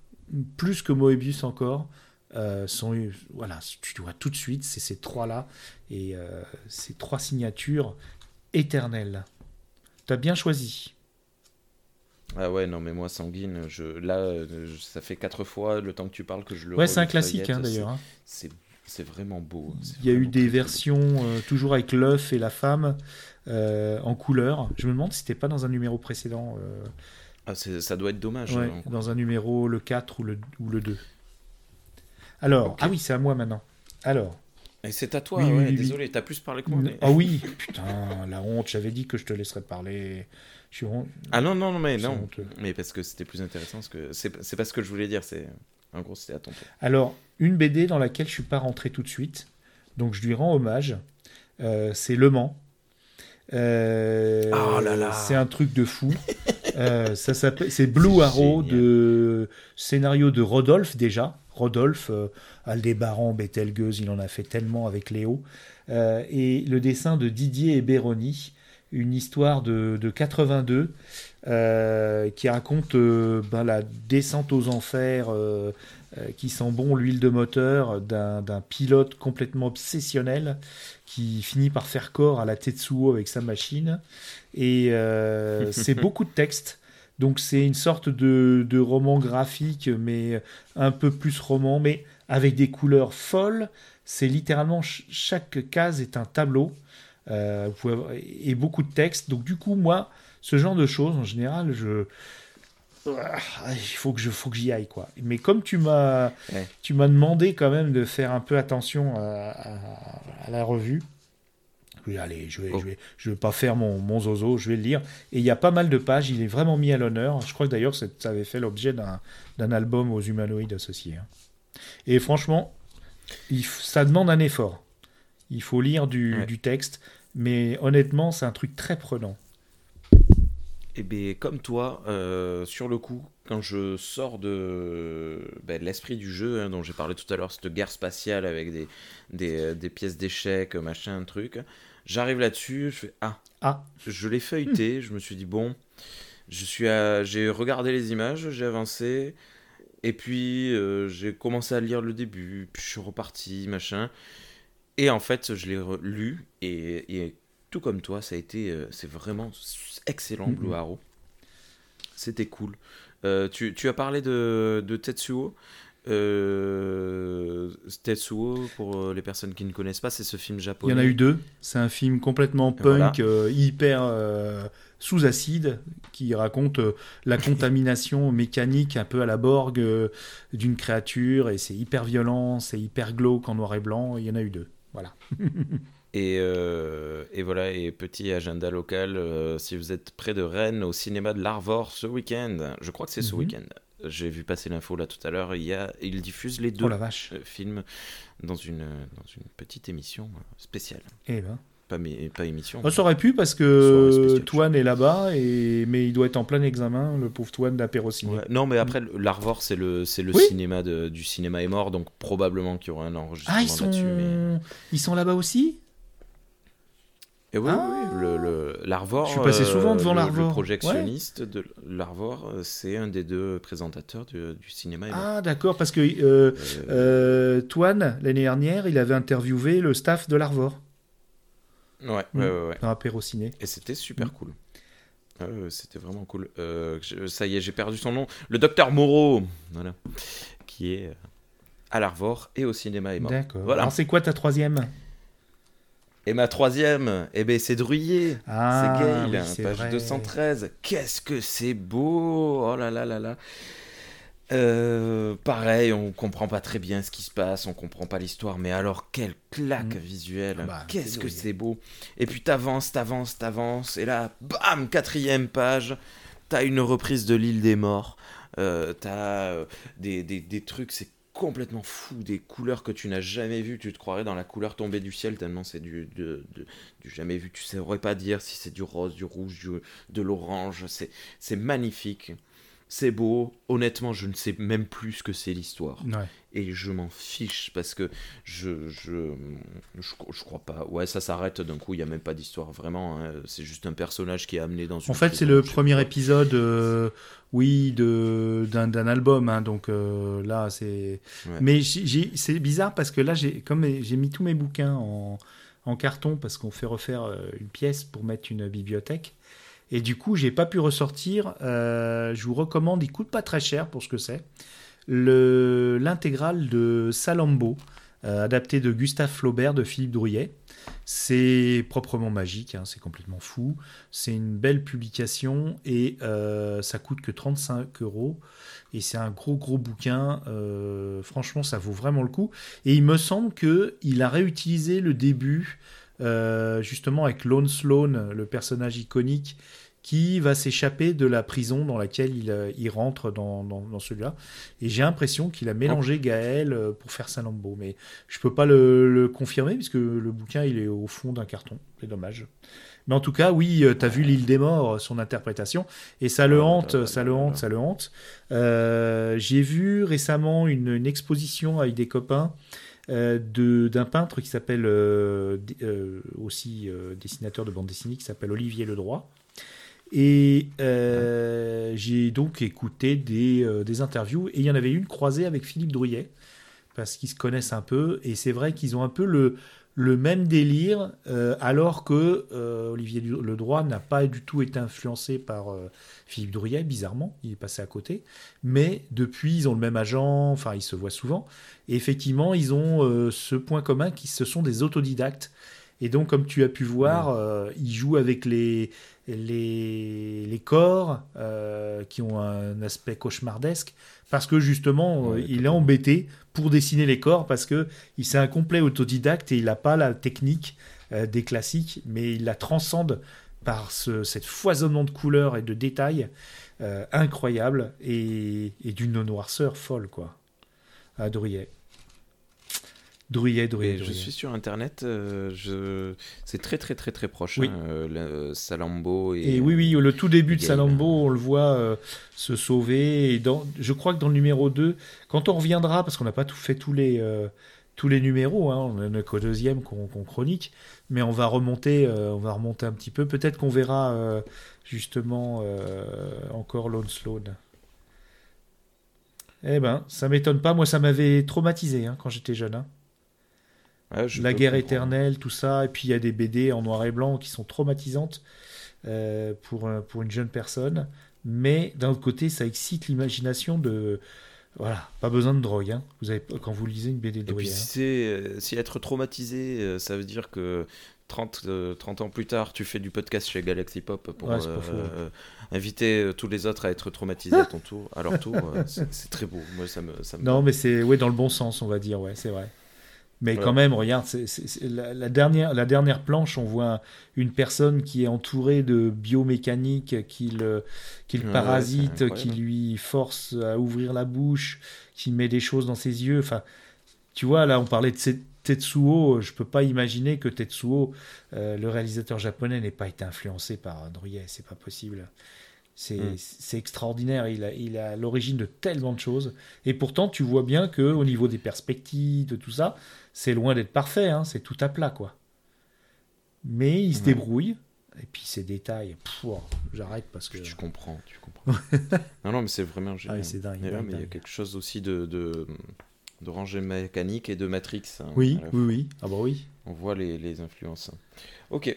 plus que Moebius encore, euh, sont, voilà, tu vois tout de suite, c'est ces trois-là, et euh, ces trois signatures éternelles. T'as bien choisi. Ah ouais, non, mais moi, Sanguine, je, là, euh, ça fait quatre fois le temps que tu parles que je le Ouais, c'est un classique, hein, d'ailleurs. Hein. C'est vraiment beau. Hein, Il y a eu des versions, toujours avec l'œuf et la femme, en couleur. Je me demande si c'était pas dans un numéro précédent. Ah, ça doit être dommage. dans un numéro, le 4 ou le, ou le 2. Alors, ah oui, c'est à moi maintenant. Alors. Et c'est à toi, ouais, désolé, t'as plus parlé que moi. Ah oui, putain, la honte, j'avais dit que je te laisserais parler. Je suis Ah non, non, non, mais non. Mais parce que c'était plus intéressant, que c'est pas ce que je voulais dire, c'est. En gros, c'était à ton tour. Alors, une BD dans laquelle je suis pas rentré tout de suite, donc je lui rends hommage, euh, c'est Le Mans. Euh, oh là là. C'est un truc de fou. euh, ça s'appelle, c'est Blue Arrow de scénario de Rodolphe déjà. Rodolphe, euh, Aldébaran, Betelgeuse, il en a fait tellement avec Léo. Et le dessin de Didier et Béroni, une histoire de, 82 euh, qui raconte ben, la descente aux enfers qui sent bon l'huile de moteur d'un pilote complètement obsessionnel qui finit par faire corps à la Tetsuo avec sa machine. Et c'est beaucoup de textes. Donc c'est une sorte de, roman graphique, mais un peu plus roman, mais avec des couleurs folles. C'est littéralement chaque case est un tableau euh, et beaucoup de texte. Donc du coup, moi, ce genre de choses, en général, je il faut que je faut que j'y aille quoi. Mais comme tu m'as tu m'as demandé quand même de faire un peu attention à la revue, allez, je vais, oh. je vais, je vais pas faire mon, mon, zozo, je vais le lire. Et il y a pas mal de pages, il est vraiment mis à l'honneur. Je crois que d'ailleurs, ça avait fait l'objet d'un album aux humanoïdes associés. Hein. Et franchement, il, ça demande un effort. Il faut lire du, du texte, mais honnêtement, c'est un truc très prenant. Et eh bien, comme toi, euh, sur le coup, quand je sors de, ben, l'esprit du jeu, hein, dont j'ai parlé tout à l'heure, cette guerre spatiale avec des, des, euh, des pièces d'échecs, machin, truc, J'arrive là-dessus, je fais ah. Ah. Je l'ai feuilleté, je me suis dit bon, je suis j'ai regardé les images, j'ai avancé et puis euh, j'ai commencé à lire le début, puis je suis reparti, machin. Et en fait, je l'ai lu et, tout comme toi, ça a été euh, c'est vraiment excellent Blue Arrow. C'était cool. Euh, tu, tu, as parlé de, de Tetsuo. Euh, Tetsuo, pour les personnes qui ne connaissent pas, c'est ce film japonais. Il y en a eu deux. C'est un film complètement punk, hyper sous acide, qui raconte la contamination mécanique un peu à la Borg d'une créature, et c'est hyper violent, c'est hyper glauque en noir et blanc. Il y en a eu deux. Voilà. et, et, voilà, et petit agenda local, si vous êtes près de Rennes, au cinéma de l'Arvor ce week-end, je crois que c'est ce mhm. week-end, j'ai vu passer l'info là tout à l'heure. Il, y a, il diffuse les deux oh euh, films dans une, dans une petite émission euh, spéciale. Eh ben. Pas, pas émission. Oh, ça aurait pu parce que Toine est là-bas, et... mais il doit être en plein examen, le pauvre Toine d'Apérociné. Non, mais après, l'Arvor, c'est le, c'est le cinéma de, du cinéma est mort, donc probablement qu'il y aura un enregistrement ah, sont... là-dessus. Ils sont là-bas aussi? Et oui, ah, le, l'Arvor. Je suis passé souvent devant le- l'Arvor. Le projectionniste de l'Arvor, euh, c'est un des deux présentateurs du, du cinéma. Ah, d'accord, parce que euh, Euh, euh, Toine, l'année dernière, il avait interviewé le staff de l'Arvor ouais, ouais, mm. ouais, ouais. apéro ciné. Et c'était super Mm. cool. C'était vraiment cool. Euh, je- ça y est, j'ai perdu son nom. Le docteur Moreau, voilà, qui est euh, à l'Arvor et au cinéma est mort. D'accord. Voilà. Alors, c'est quoi ta troisième? Et ma troisième, eh ben, c'est Druyer. Ah, c'est oui, c'est page vrai. 213. Qu'est-ce que c'est beau Oh là là là là Euh, pareil, on comprend pas très bien ce qui se passe, on comprend pas l'histoire, mais alors quelle claque Mm. visuelle Ah bah, Qu'est-ce que c'est beau Et puis t'avances, t'avances, t'avances, et là, bam, quatrième page, t'as une reprise de l'île des morts, euh, t'as euh, des, des, des trucs, c'est complètement fou, des couleurs que tu n'as jamais vues, tu te croirais dans la couleur tombée du ciel, tellement c'est du, jamais vu, tu saurais pas dire si c'est du rose, du rouge, du- de l'orange, c'est c'est magnifique. C'est beau, honnêtement, je ne sais même plus ce que c'est l'histoire Ouais. et je m'en fiche parce que je je, je je crois pas ouais ça s'arrête d'un coup il y a même pas d'histoire vraiment hein. c'est juste un personnage qui est amené dans une En fait, c'est le premier épisode, euh, oui, de d'un album. hein, donc euh, là, c'est. Ouais. Mais c'est bizarre parce que là, j'ai comme j'ai mis tous mes bouquins en, en carton parce qu'on fait refaire euh, une pièce pour mettre une bibliothèque. Et du coup, j'ai pas pu ressortir. euh, je vous recommande, il coûte pas très cher pour ce que c'est. Le l'intégrale de Salambo, euh, adapté de Gustave Flaubert de Philippe Drouillet. C'est proprement magique, hein, c'est complètement fou. C'est une belle publication et euh, ça coûte que 35 euros. Et c'est un gros gros bouquin. euh, franchement, ça vaut vraiment le coup. Et il me semble que il a réutilisé le début, euh, justement avec Lone Sloan, le personnage iconique, qui va s'échapper de la prison dans laquelle il, euh, il rentre dans, dans- dans celui-là. Et j'ai l'impression qu'il a mélangé Gaël euh, pour faire Salambo. Mais je peux pas le, le confirmer puisque le bouquin il est au fond d'un carton. C'est dommage. Mais en tout cas, oui, tu as vu l'île des morts, son interprétation, et ça le hante, ça le hante, ça le hante. Euh, J'ai vu récemment une, une exposition avec des copains d'un peintre qui s'appelle euh, euh, aussi euh, dessinateur de bande dessinée, qui s'appelle Olivier Ledroit. Et euh, j'ai donc écouté des, euh, des interviews, et il y en avait une croisée avec Philippe Drouillet, parce qu'ils se connaissent un peu, et c'est vrai qu'ils ont un peu le, le même délire, euh, alors que euh, Olivier Ledroit n'a pas du tout été influencé par euh, Philippe Drouillet, bizarrement, il est passé à côté, mais depuis ils ont le même agent, enfin ils se voient souvent, et effectivement ils ont euh, ce point commun qui ce sont des autodidactes, et donc comme tu as pu voir, euh, ils jouent avec les, les, les corps euh, qui ont un aspect cauchemardesque, parce que justement Ouais, euh, il est embêté pour dessiner les corps, parce que il c'est un complet autodidacte et il n'a pas la technique euh, des classiques, mais il la transcende par ce, cette foisonnement de couleurs et de détails incroyable et, et d'une noirceur folle, quoi. À Drouillet. Drouillet, Drouillet, Et je suis sur internet, euh, je... c'est très très très très proche. Oui. hein, euh, le- Salambo et. Et oui, oui, le tout début de. Salambo, on le voit euh, se sauver. Et dans, je crois que dans le numéro 2, quand on reviendra, parce qu'on n'a pas tout fait tous les, tous les numéros, hein, on n'en a qu'au deuxième qu'on chronique, mais on va remonter, on va remonter un petit peu. Peut-être qu'on verra justement encore Lone Sloan. Eh ben, ça m'étonne pas. Moi, ça m'avait traumatisé hein, quand j'étais jeune. hein. Ouais, La guerre comprendre. éternelle, tout ça. Et puis il y a des BD en noir et blanc qui sont traumatisantes euh, pour, pour une jeune personne. Mais d'un autre côté, ça excite l'imagination de. Voilà, pas besoin de drogue. hein. Vous avez, quand vous lisez une BD de Et puis si, hein. euh, si être traumatisé, euh, ça veut dire que 30, euh, 30 ans plus tard, tu fais du podcast chez Galaxy Pop pour Ouais, ouais. euh, inviter tous les autres à être traumatisés à ton tour, à leur tour. c'est, c'est très beau. Moi, ça me. Ça me... Non, mais c'est ouais, dans le bon sens, on va dire, ouais, c'est vrai. Mais Ouais. quand même, regarde, c'est, la, la dernière, la dernière planche, on voit un- une personne qui est entourée de biomécanique qui le, qui le Ouais, parasite, qui lui force à ouvrir la bouche, qui met des choses dans ses yeux. Enfin, tu vois, là, on parlait de Tetsuo. Je peux pas imaginer que Tetsuo, euh, le réalisateur japonais, n'ait pas été influencé par Drouillet. C'est pas possible. C'est Mm. c'est extraordinaire. Il a, il a l'origine de tellement de choses. Et pourtant, tu vois bien que au niveau des perspectives, de tout ça, c'est loin d'être parfait. hein. C'est tout à plat, quoi. Mais il se Ouais. débrouille. Et puis ces détails, j'arrête parce que. Tu comprends, tu comprends. non, non, mais c'est vraiment génial. Ah, c'est dingue. mais il y a quelque chose aussi de, de, de rangée mécanique et de Matrix. Hein, oui, oui, oui. Ah bah oui. On voit les, les influences. Ok.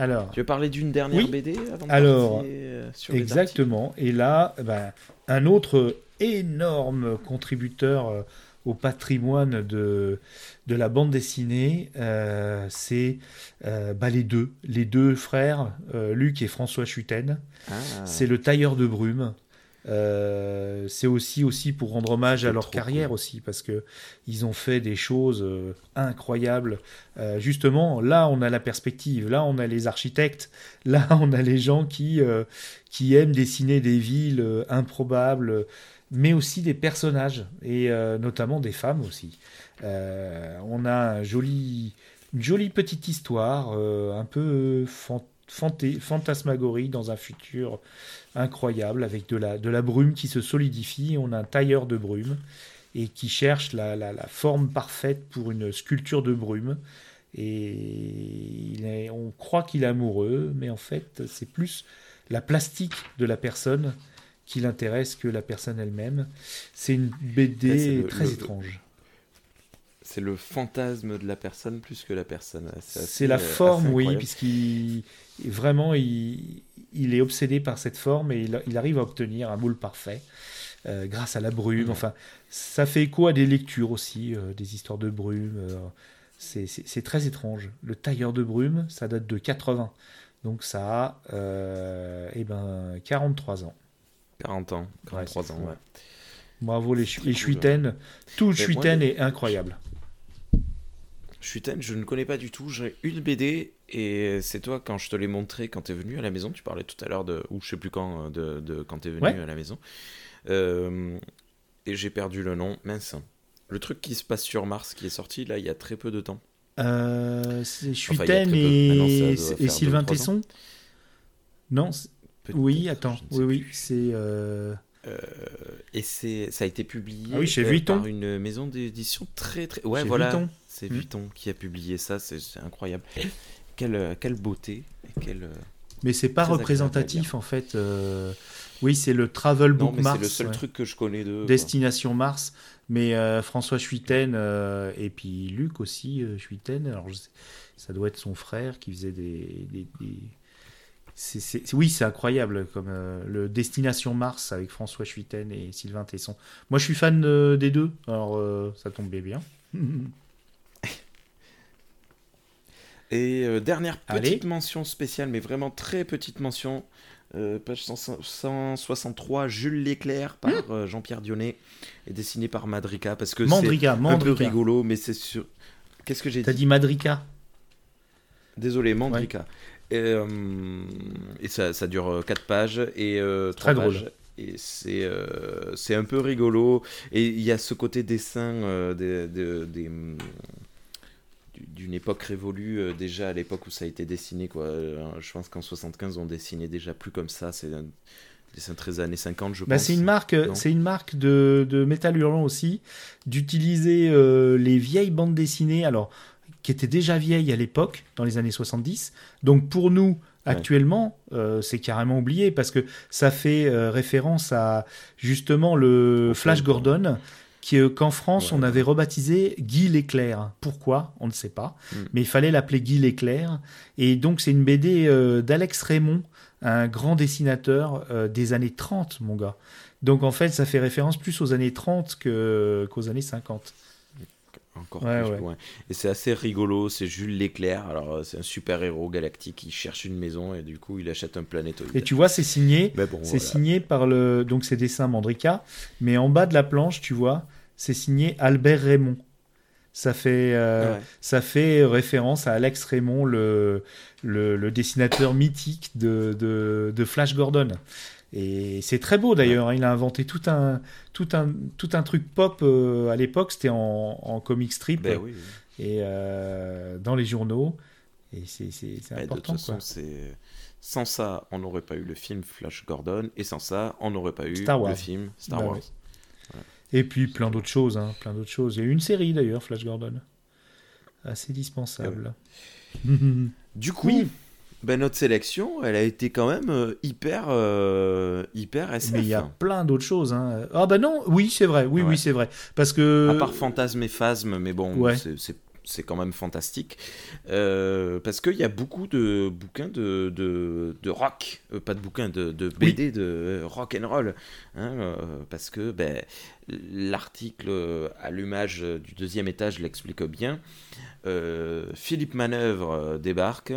Alors, tu veux parler d'une dernière BD avant de Alors, euh, sur exactement. et là, ben, un autre énorme contributeur euh, au patrimoine de, de la bande dessinée, euh, c'est bah, les deux, les deux frères, Luc et François Chuten. Ah. C'est le tailleur de brume. Euh, c'est aussi aussi pour rendre hommage à leur carrière aussi parce que ils ont fait des choses euh, incroyables. Euh, justement, là on a la perspective, là on a les architectes, là on a les gens qui qui aiment dessiner des villes improbables, mais aussi des personnages et notamment des femmes aussi. on a un joli, une jolie petite histoire, un peu fantasmagorie dans un futur incroyable avec de la, de la brume qui se solidifie. On a un tailleur de brume et qui cherche la, la, forme parfaite pour une sculpture de brume. Et on croit qu'il est amoureux, mais en fait, c'est plus la plastique de la personne qui l'intéresse que la personne elle-même. C'est une BD très étrange. C'est le fantasme de la personne plus que la personne. C'est la forme, oui, puisqu'il vraiment il, il est obsédé par cette forme et il, arrive à obtenir un moule parfait euh, grâce à la brume. Mmh. Enfin, ça fait écho à des lectures aussi, euh, des histoires de brume. Euh, c'est très étrange. Le tailleur de brume, ça date de 80. Donc ça a eh ben, 43 ans. 40 ans, 43 ans, ouais. Bravo les, les Chuiten. Tout Chuiten est incroyable. Chuiten, je ne connais pas du tout. J'ai une BD et c'est toi, quand je te l'ai montré quand tu es venu à la maison, tu parlais tout à l'heure de, ou je sais plus quand, euh, de, de quand tu es venu à la maison. Euh, et j'ai perdu le nom, mince. Le truc qui se passe sur Mars, qui est sorti là il y a très peu de temps. Euh, c'est Chuiten et, et Sylvain Tesson Non Oui, attends. Oui, oui, c'est. Euh... Euh, et c'est, ça a été publié ah oui, chez euh, par une maison d'édition très très. Ouais, voilà. C'est mmh. Vuitton qui a publié ça, c'est, incroyable. Quelle, euh, quelle beauté. Et quelle, Mais c'est pas représentatif en fait. Oui, c'est le Travel Book Mars. C'est le seul truc que je connais de. Destination Mars. Mais François Chuiten et puis Luc aussi, Chuiten. Alors, ça doit être son frère qui faisait des, des oui, c'est incroyable comme euh, le Destination Mars avec François Chuiten et Sylvain Tesson. Moi, je suis fan euh, des deux, alors euh, ça tombait bien. et dernière petite mention spéciale, mais vraiment très petite mention. page 163, Jules Leclerc par hmm. Jean-Pierre Dionnet et dessiné par Madrica parce que c'est un peu rigolo, mais c'est sûr. Qu'est-ce que j'ai dit T'as dit Madrica Désolé, Mandrica. Et, euh, et ça, ça, dure 4 pages et euh, 3 Très pages. Drôle. Et c'est euh, c'est un peu rigolo. Et il y a ce côté dessin euh, des, des, d'une époque révolue déjà à l'époque où ça a été dessiné quoi. Je pense qu'en 75 on dessinait déjà plus comme ça. C'est un dessin très années 50 je bah pense. c'est une marque c'est une marque de, de métal hurlant aussi d'utiliser les vieilles bandes dessinées alors qui était déjà vieille à l'époque, dans les années 70. Donc pour nous, actuellement, euh, c'est carrément oublié parce que ça fait euh, référence à justement le Flash Gordon. Euh, qu'en France, on avait rebaptisé Guy l'éclair. Pourquoi? On ne sait pas. Hmm. Mais il fallait l'appeler Guy l'éclair. Et donc, c'est une BD d'Alex Raymond, un grand dessinateur des années 30, mon gars. Donc, en fait, ça fait référence plus aux années 30 qu'aux années 50 encore plus loin. Et c'est assez rigolo, c'est Jules Leclerc, alors euh, c'est un super-héros galactique qui cherche une maison et du coup il achète un planétoïde. Et tu vois, c'est signé, c'est signé par le donc c'est dessin Mandrika, mais en bas de la planche, tu vois, c'est signé Albert Raymond. Ça fait, euh, ça fait référence à Alex Raymond, le, le, dessinateur mythique de, de, de Flash Gordon. Et c'est très beau d'ailleurs. Hein. Il a inventé tout un, tout un, tout un truc pop euh, à l'époque. C'était en, en, comic strip ben et euh, dans les journaux. Et c'est important. De toute façon, sans ça, on n'aurait pas eu le film Flash Gordon. Et sans ça, on n'aurait pas eu le film Star bah Wars. Et puis plein d'autres choses. Hein, plein d'autres choses. Il y a eu une série d'ailleurs, Flash Gordon. Assez dispensable. Du coup, ben, notre sélection, elle a été quand même euh, hyper, euh, hyper SF. Mais il y a plein d'autres choses. Hein. Ah bah non, oui, c'est vrai, oui, oui, c'est vrai. Parce que... À part Fantasme et Phasme, mais bon, c'est quand même fantastique. Euh, parce qu'il y a beaucoup de bouquins de, de, rock, pas de bouquins, de, de BD de rock and roll. Hein, parce que ben, l'article Allumage du deuxième étage l'explique bien. Philippe Manœuvre débarque.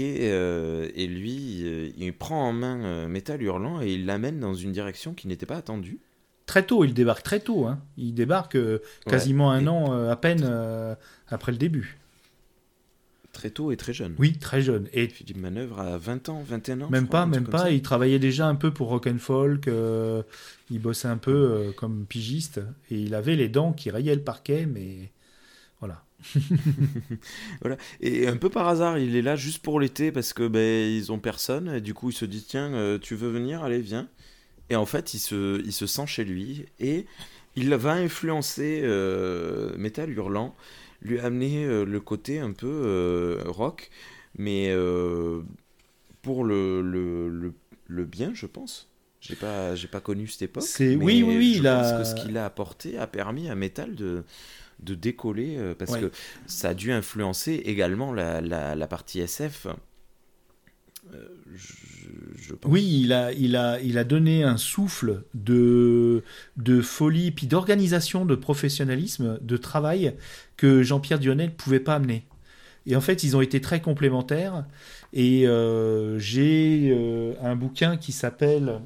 Euh, et, lui, euh, il prend en main euh, Métal Hurlant et il l'amène dans une direction qui n'était pas attendue. Très tôt, il débarque très tôt. Hein. Il débarque quasiment un an à peine après le début. Très tôt et très jeune. Oui, très jeune. Et Philippe Manœuvre à 20 ans, 21 ans. Même pas, même pas. Il travaillait déjà un peu pour Rock and Folk. il bossait un peu comme pigiste et il avait les dents qui rayaient le parquet, mais voilà. Et un peu par hasard, il est là juste pour l'été parce que ben, ils ont personne. Et du coup, il se dit tiens, euh, tu veux venir? Allez, viens. Et en fait, il se, il se sent chez lui et il va influencer euh, Metal Hurlant, lui amener euh, le côté un peu rock, mais pour le, le, le, bien, je pense. J'ai pas, j'ai pas connu cette époque. C'est oui, oui, oui. Je pense que ce qu'il a apporté a permis à Metal de, de décoller euh, parce que ça a dû influencer également la, la, partie SF. Euh, oui, il a, il, a, il a donné un souffle de, de folie, puis d'organisation, de professionnalisme, de travail que Jean-Pierre Dionnet ne pouvait pas amener. Et en fait, ils ont été très complémentaires. Et euh, j'ai un bouquin qui s'appelle.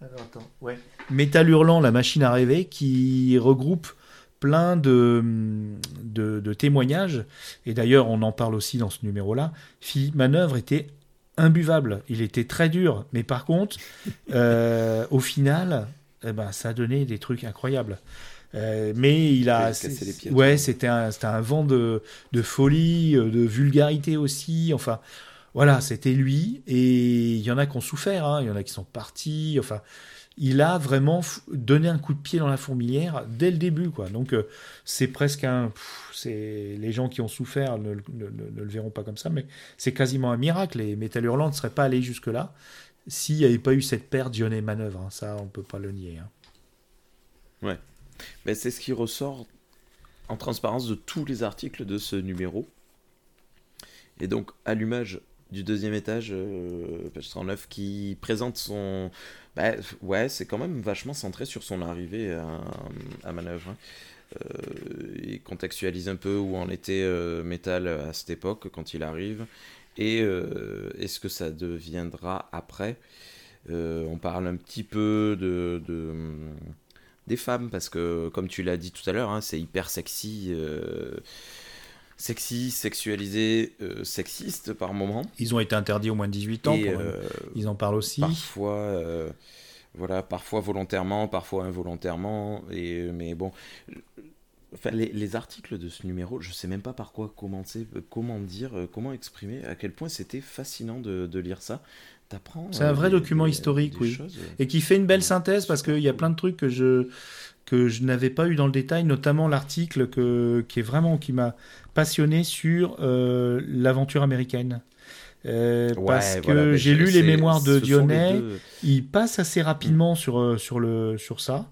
attends, ouais. Métal Hurlant, la machine à rêver, qui regroupe plein de, de, témoignages, et d'ailleurs on en parle aussi dans ce numéro-là, Philippe Manœuvre était imbuvable, il était très dur, mais par contre, euh, au final, eh ben, ça a donné des trucs incroyables. Euh, mais il a. ouais, c'était un, un, vent de, de, folie, euh, de vulgarité aussi. Enfin, voilà, c'était lui. Et il y en a qui ont souffert, hein, il y en a qui sont partis. Enfin, il a vraiment donné un coup de pied dans la fourmilière dès le début. Quoi. Donc euh, c'est presque un... c'est les gens qui ont souffert ne, le verront pas comme ça, mais c'est quasiment un miracle. Et Metal Hurlant ne serait pas allé jusque-là s'il n'y avait pas eu cette paire Dionnet Manœuvre. Hein. Ça, on ne peut pas le nier. Hein. Ouais. Mais c'est ce qui ressort en transparence de tous les articles de ce numéro. Et donc, allumage du deuxième étage, euh, page 109, qui présente son bah, ouais, c'est quand même vachement centré sur son arrivée à, manœuvre. Hein. Euh, il contextualise un peu où en était euh, Metal à cette époque quand il arrive et est-ce que ça deviendra après? on parle un petit peu de, des femmes parce que comme tu l'as dit tout à l'heure, hein, c'est hyper sexy sexy, sexualisé, euh, sexiste par moment. Ils ont été interdits au moins de 18 ans. Euh, ils en parlent aussi. Parfois, euh, voilà, parfois volontairement, parfois involontairement. Et, mais bon, enfin, les, articles de ce numéro, je sais même pas par quoi commencer, comment dire, comment exprimer, à quel point c'était fascinant de, lire ça. C'est un vrai document historique, oui. Et qui fait une belle synthèse parce qu'il y a plein de trucs que je que je n'avais pas eu dans le détail, notamment l'article qui est vraiment qui m'a passionné sur euh, l'aventure américaine. Euh, parce que j'ai lu les mémoires de Dionnet, il passe assez rapidement mm. sur, euh, sur, le, sur ça.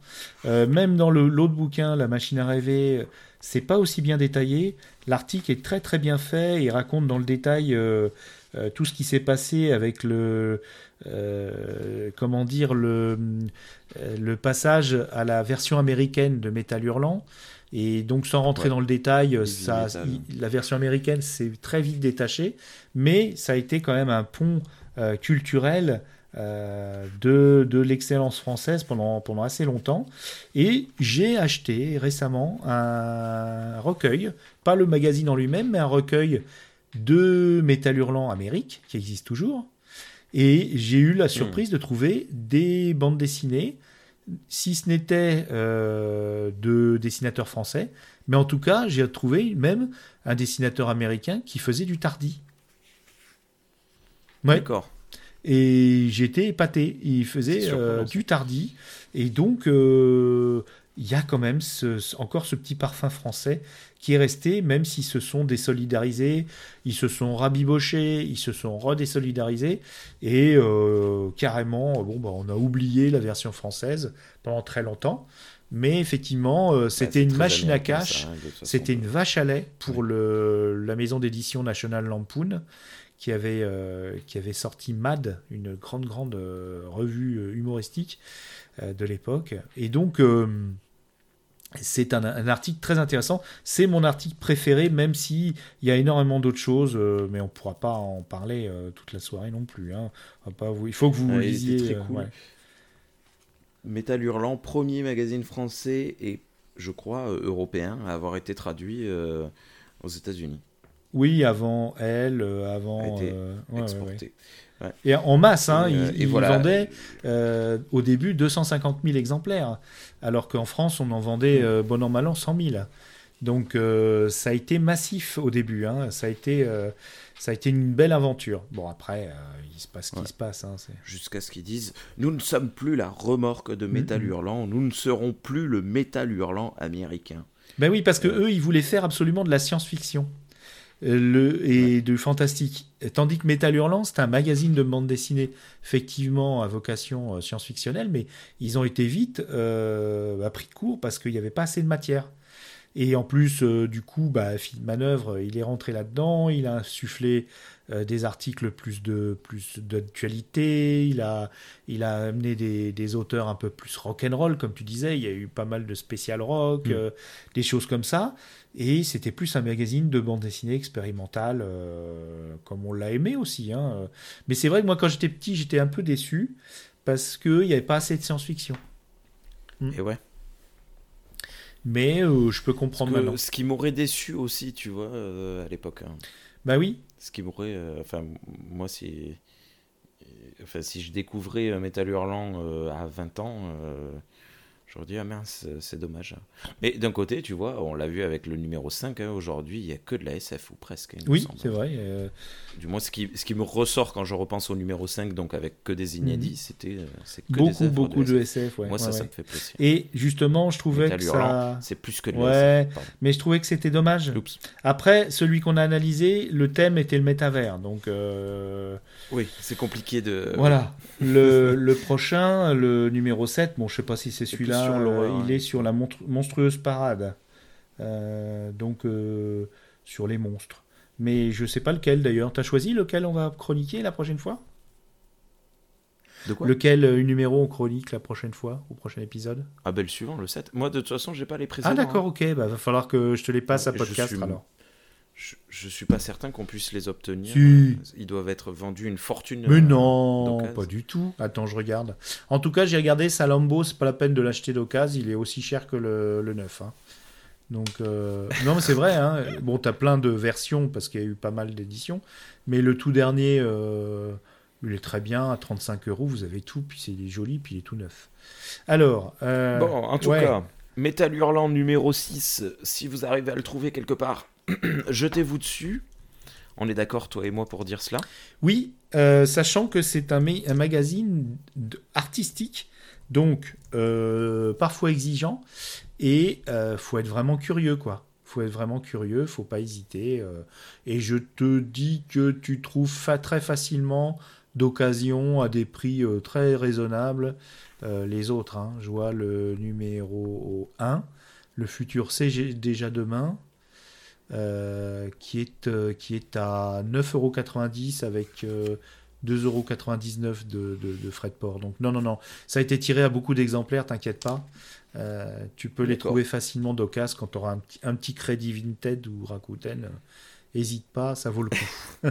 même dans l'autre bouquin, La machine à rêver, c'est pas aussi bien détaillé. L'article est très très bien fait, il raconte dans le détail tout ce qui s'est passé avec le, comment dire, le, le passage à la version américaine de Metal Hurlant. Et donc, sans rentrer dans le détail, ça, la version américaine s'est très vite détachée, mais ça a été quand même un pont euh, culturel euh, de, de l'excellence française pendant, pendant assez longtemps. Et j'ai acheté récemment un recueil, pas le magazine en lui-même, mais un recueil de Métal Hurlant Amérique, qui existe toujours. Et j'ai eu la surprise de trouver des bandes dessinées si ce n'était euh, de dessinateurs français, mais en tout cas, j'ai trouvé même un dessinateur américain qui faisait du tardi. D'accord. Et j'étais épaté. Il faisait euh, du tardi. Et donc, euh, il y a quand même ce, encore ce petit parfum français qui est resté, même s'ils se sont désolidarisés, ils se sont rabibochés, ils se sont redésolidarisés, et euh, carrément, bon, bah, on a oublié la version française pendant très longtemps. Mais effectivement, euh, c'était une machine à cash, hein, c'était une vache à lait pour le, la maison d'édition National Lampoon, qui avait, euh, qui avait sorti Mad, une grande, grande revue humoristique de l'époque. Et donc, c'est un, article très intéressant. C'est mon article préféré, même s'il y a énormément d'autres choses, euh, mais on ne pourra pas en parler euh, toute la soirée non plus. Hein. Pas vous... Il faut que vous lisiez. Très euh, cool. Métal Hurlant, premier magazine français et, je crois, européen à avoir été traduit aux États-Unis. Oui, avant elle, avant. A été exporté. Et en masse, hein, ils, vendaient au début 250 000 exemplaires alors qu'en France, on en vendait mm. euh, bon an, mal an 100 000. Donc euh, ça a été massif au début, hein. ça, a été, euh, ça a été une belle aventure. Bon après, il se passe ce qui se passe. Hein, Jusqu'à ce qu'ils disent, nous ne sommes plus la remorque de métal mm, mm. hurlant, nous ne serons plus le métal hurlant américain. Ben oui, parce que eux, ils voulaient faire absolument de la science-fiction le, et du fantastique. Tandis que Metal Hurlant, c'est un magazine de bande dessinée, effectivement, à vocation euh, science-fictionnelle, mais ils ont été vite euh, à pris de court parce qu'il n'y avait pas assez de matière. Et en plus, euh, du coup, bah, Manœuvre, il est rentré là-dedans, il a insufflé euh, des articles plus de plus d'actualité, il a, il a amené des, des, auteurs un peu plus rock'n'roll, comme tu disais, il y a eu pas mal de spécial rock, mm. des choses comme ça. Et c'était plus un magazine de bande dessinée expérimentale, euh, comme on l'a aimé aussi. Hein. Mais c'est vrai que moi, quand j'étais petit, j'étais un peu déçu parce qu'il n'y avait pas assez de science-fiction. Hmm. Et ouais. Mais euh, je peux comprendre maintenant. Ce qui m'aurait déçu aussi, tu vois, euh, à l'époque. Hein. Bah oui. Ce qui m'aurait. enfin, moi, si. Enfin, si je découvrais Metal Hurlant à 20 ans je me dis, ah mince, c'est dommage. Mais d'un côté, tu vois, on l'a vu avec le numéro 5, hein, aujourd'hui, il n'y a que de la SF, ou presque. Oui, c'est vrai. Euh. Du moins, ce qui, ce qui me ressort quand je repense au numéro 5, donc avec que des inédits, mhm. c'était euh, c'est Beaucoup, beaucoup de SF. ouais. Moi, ça, ça me fait plaisir. Et justement, je trouvais que ça... C'est plus que de la SF. Mais je trouvais que c'était dommage. Après, celui qu'on a analysé, le thème était le métavers, donc... Euh, oui, c'est compliqué de... Voilà. le, le prochain, le numéro 7, bon, je sais pas si c'est celui-là, euh, il est sur la monstrueuse parade. Euh, donc euh, sur les monstres. Mais je sais pas lequel d'ailleurs. T'as choisi lequel on va chroniquer la prochaine fois? De quoi? Lequel numéro on chronique la prochaine fois, au prochain épisode? Ah ben le suivant, le 7. Moi de toute façon, j'ai pas les précédents. Ah d'accord, ok. Bah va falloir que je te les passe à podcast alors. Je, je, suis pas certain qu'on puisse les obtenir. Ils doivent être vendus une fortune. Mais non, pas du tout. Attends, je regarde. En tout cas, j'ai regardé Salambo, c'est pas la peine de l'acheter d'occasion, il est aussi cher que le, le neuf. Hein. Donc, euh, non, mais c'est vrai. Hein. Bon, t'as plein de versions parce qu'il y a eu pas mal d'éditions. Mais le tout dernier, euh, il est très bien. À 35 euros, vous avez tout. Puis c'est joli, puis il est tout neuf. Alors. Euh, bon, en tout cas, Metal Hurlant numéro 6, si vous arrivez à le trouver quelque part, jetez-vous dessus. On est d'accord, toi et moi, pour dire cela Oui, euh, sachant que c'est un, magazine artistique, donc euh, parfois exigeant, et euh, faut être vraiment curieux, quoi. Faut être vraiment curieux, faut pas hésiter. Euh. et je te dis que tu trouves très facilement d'occasion à des prix très raisonnables les autres. Hein. Je vois le numéro 1, le futur c'est déjà demain. Euh, qui, est, euh, qui est à 9,90€ avec 2,99€ euh, de, de, de, frais de port. Donc non, non, non. Ça a été tiré à beaucoup d'exemplaires, t'inquiète pas. tu peux les trouver facilement d'occasion quand tu auras un petit, un petit crédit Vinted ou Rakuten. Hésite pas, ça vaut le coup.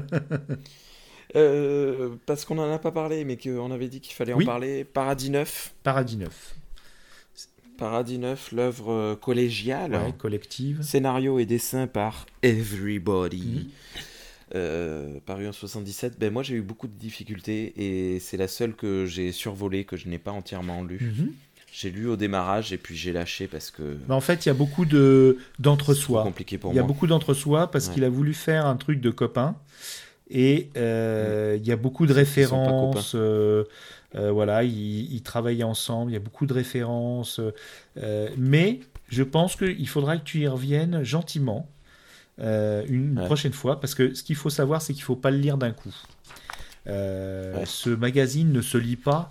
parce qu'on n'en a pas parlé, mais qu'on avait dit qu'il fallait en parler. Paradis 9. Paradis 9. Paradis 9, l'œuvre euh, collégiale. collective. Scénario et dessin par Everybody. Mhm. Euh, paru en 77. Ben, moi, j'ai eu beaucoup de difficultés et c'est la seule que j'ai survolée, que je n'ai pas entièrement lue. Mhm. J'ai lu au démarrage et puis j'ai lâché parce que. en fait, il y a beaucoup de d'entre-soi. compliqué pour Il y a beaucoup d'entre-soi parce qu'il a voulu faire un truc de copain. Et euh, il y a beaucoup de références voilà, ils, travaillaient ensemble, il y a beaucoup de références. mais je pense qu'il faudra que tu y reviennes gentiment une prochaine fois, parce que ce qu'il faut savoir, c'est qu'il ne faut pas le lire d'un coup. Ce magazine ne se lit pas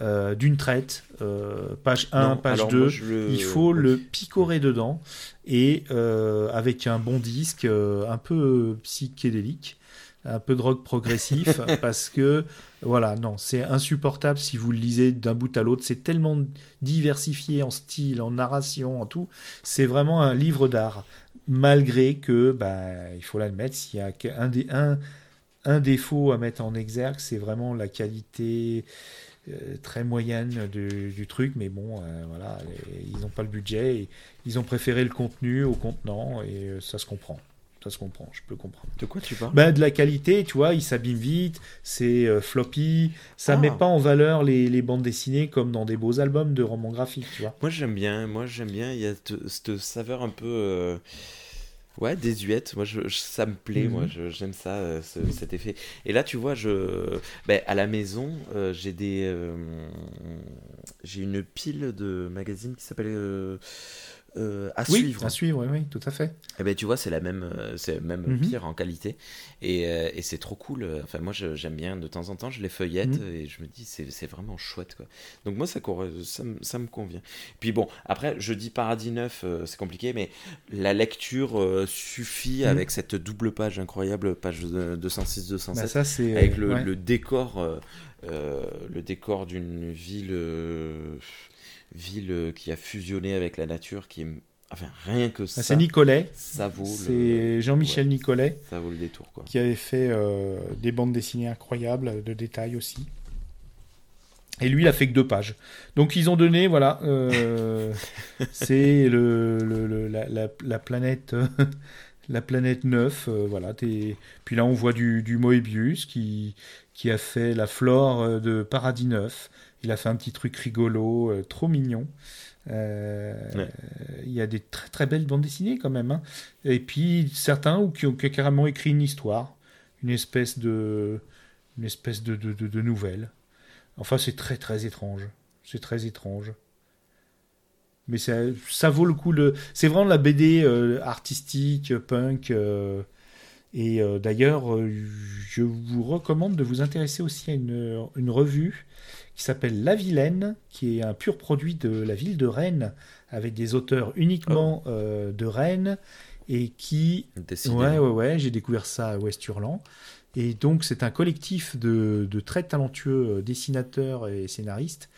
euh, d'une traite, euh, page 1, page 2. Il faut le picorer dedans et euh, avec un bon disque, un peu psychédélique, un peu de rock progressif, parce que voilà, non, c'est insupportable si vous le lisez d'un bout à l'autre. C'est tellement diversifié en style, en narration, en tout. C'est vraiment un livre d'art, malgré que, bah, il faut l'admettre, s'il y a un, un, un défaut à mettre en exergue, c'est vraiment la qualité euh, très moyenne du, truc, mais bon, euh, voilà, ils n'ont pas le budget, et ils ont préféré le contenu au contenant, et euh, ça se comprend. Ça se comprend, je peux comprendre. De quoi tu parles? Ben, De la qualité, tu vois, il s'abîme vite, c'est floppy, ça ne met ah. pas en valeur les, les, bandes dessinées comme dans des beaux albums de romans graphiques, tu vois. Moi j'aime bien, moi j'aime bien, il y a cette saveur un peu... Ouais, désuète. Moi, je, ça me plaît. Moi, mhm. j'aime ça, euh, cet effet. Et là, tu vois, je, ben, à la maison, euh, j'ai des, euh, j'ai une pile de magazines qui s'appelle euh, à suivre. À suivre, oui, tout à fait. Et eh ben, tu vois, c'est la même, euh, c'est même mhm. pire en qualité. Et, euh, et c'est trop cool. Enfin, moi, j'aime bien de temps en temps, je les feuillette mhm. et je me dis, c'est vraiment chouette. Quoi. Donc, moi, ça, ça, ça, me convient. Puis bon, après, je dis Paradis neuf, c'est compliqué, mais la lecture suffit mhm. avec cette double page incroyable, page 206-207, bah, ça, avec le, le décor. le décor d'une ville ville euh, qui a fusionné avec la nature, qui est Enfin, rien que ah, ça. C'est Nicolet. Ça vaut. C'est Jean-Michel Nicolet. Ça vaut le détour, quoi. Qui avait fait euh, des bandes dessinées incroyables, de détails aussi. Et lui, il a fait que deux pages. Donc, ils ont donné, voilà, euh, c'est le, la, planète. la planète 9, voilà. Puis là, on voit du, du Moebius qui, qui a fait la flore de Paradis 9. Il a fait un petit truc rigolo, euh, trop mignon. Euh, il y a des très très belles bandes dessinées quand même. Hein. Et puis certains qui ont, carrément écrit une histoire, une espèce de, une espèce de, de, de, nouvelle. Enfin, c'est très très étrange. C'est très étrange. Mais ça, ça vaut le coup. Le... C'est vraiment la BD euh, artistique, punk. et d'ailleurs, je vous recommande de vous intéresser aussi à une, une revue qui s'appelle La Vilaine, qui est un pur produit de la ville de Rennes, avec des auteurs uniquement oh. euh, de Rennes, et qui... Ouais, ouais, ouais, j'ai découvert ça à West-Hurland. Et donc c'est un collectif de, de, très talentueux euh, dessinateurs et scénaristes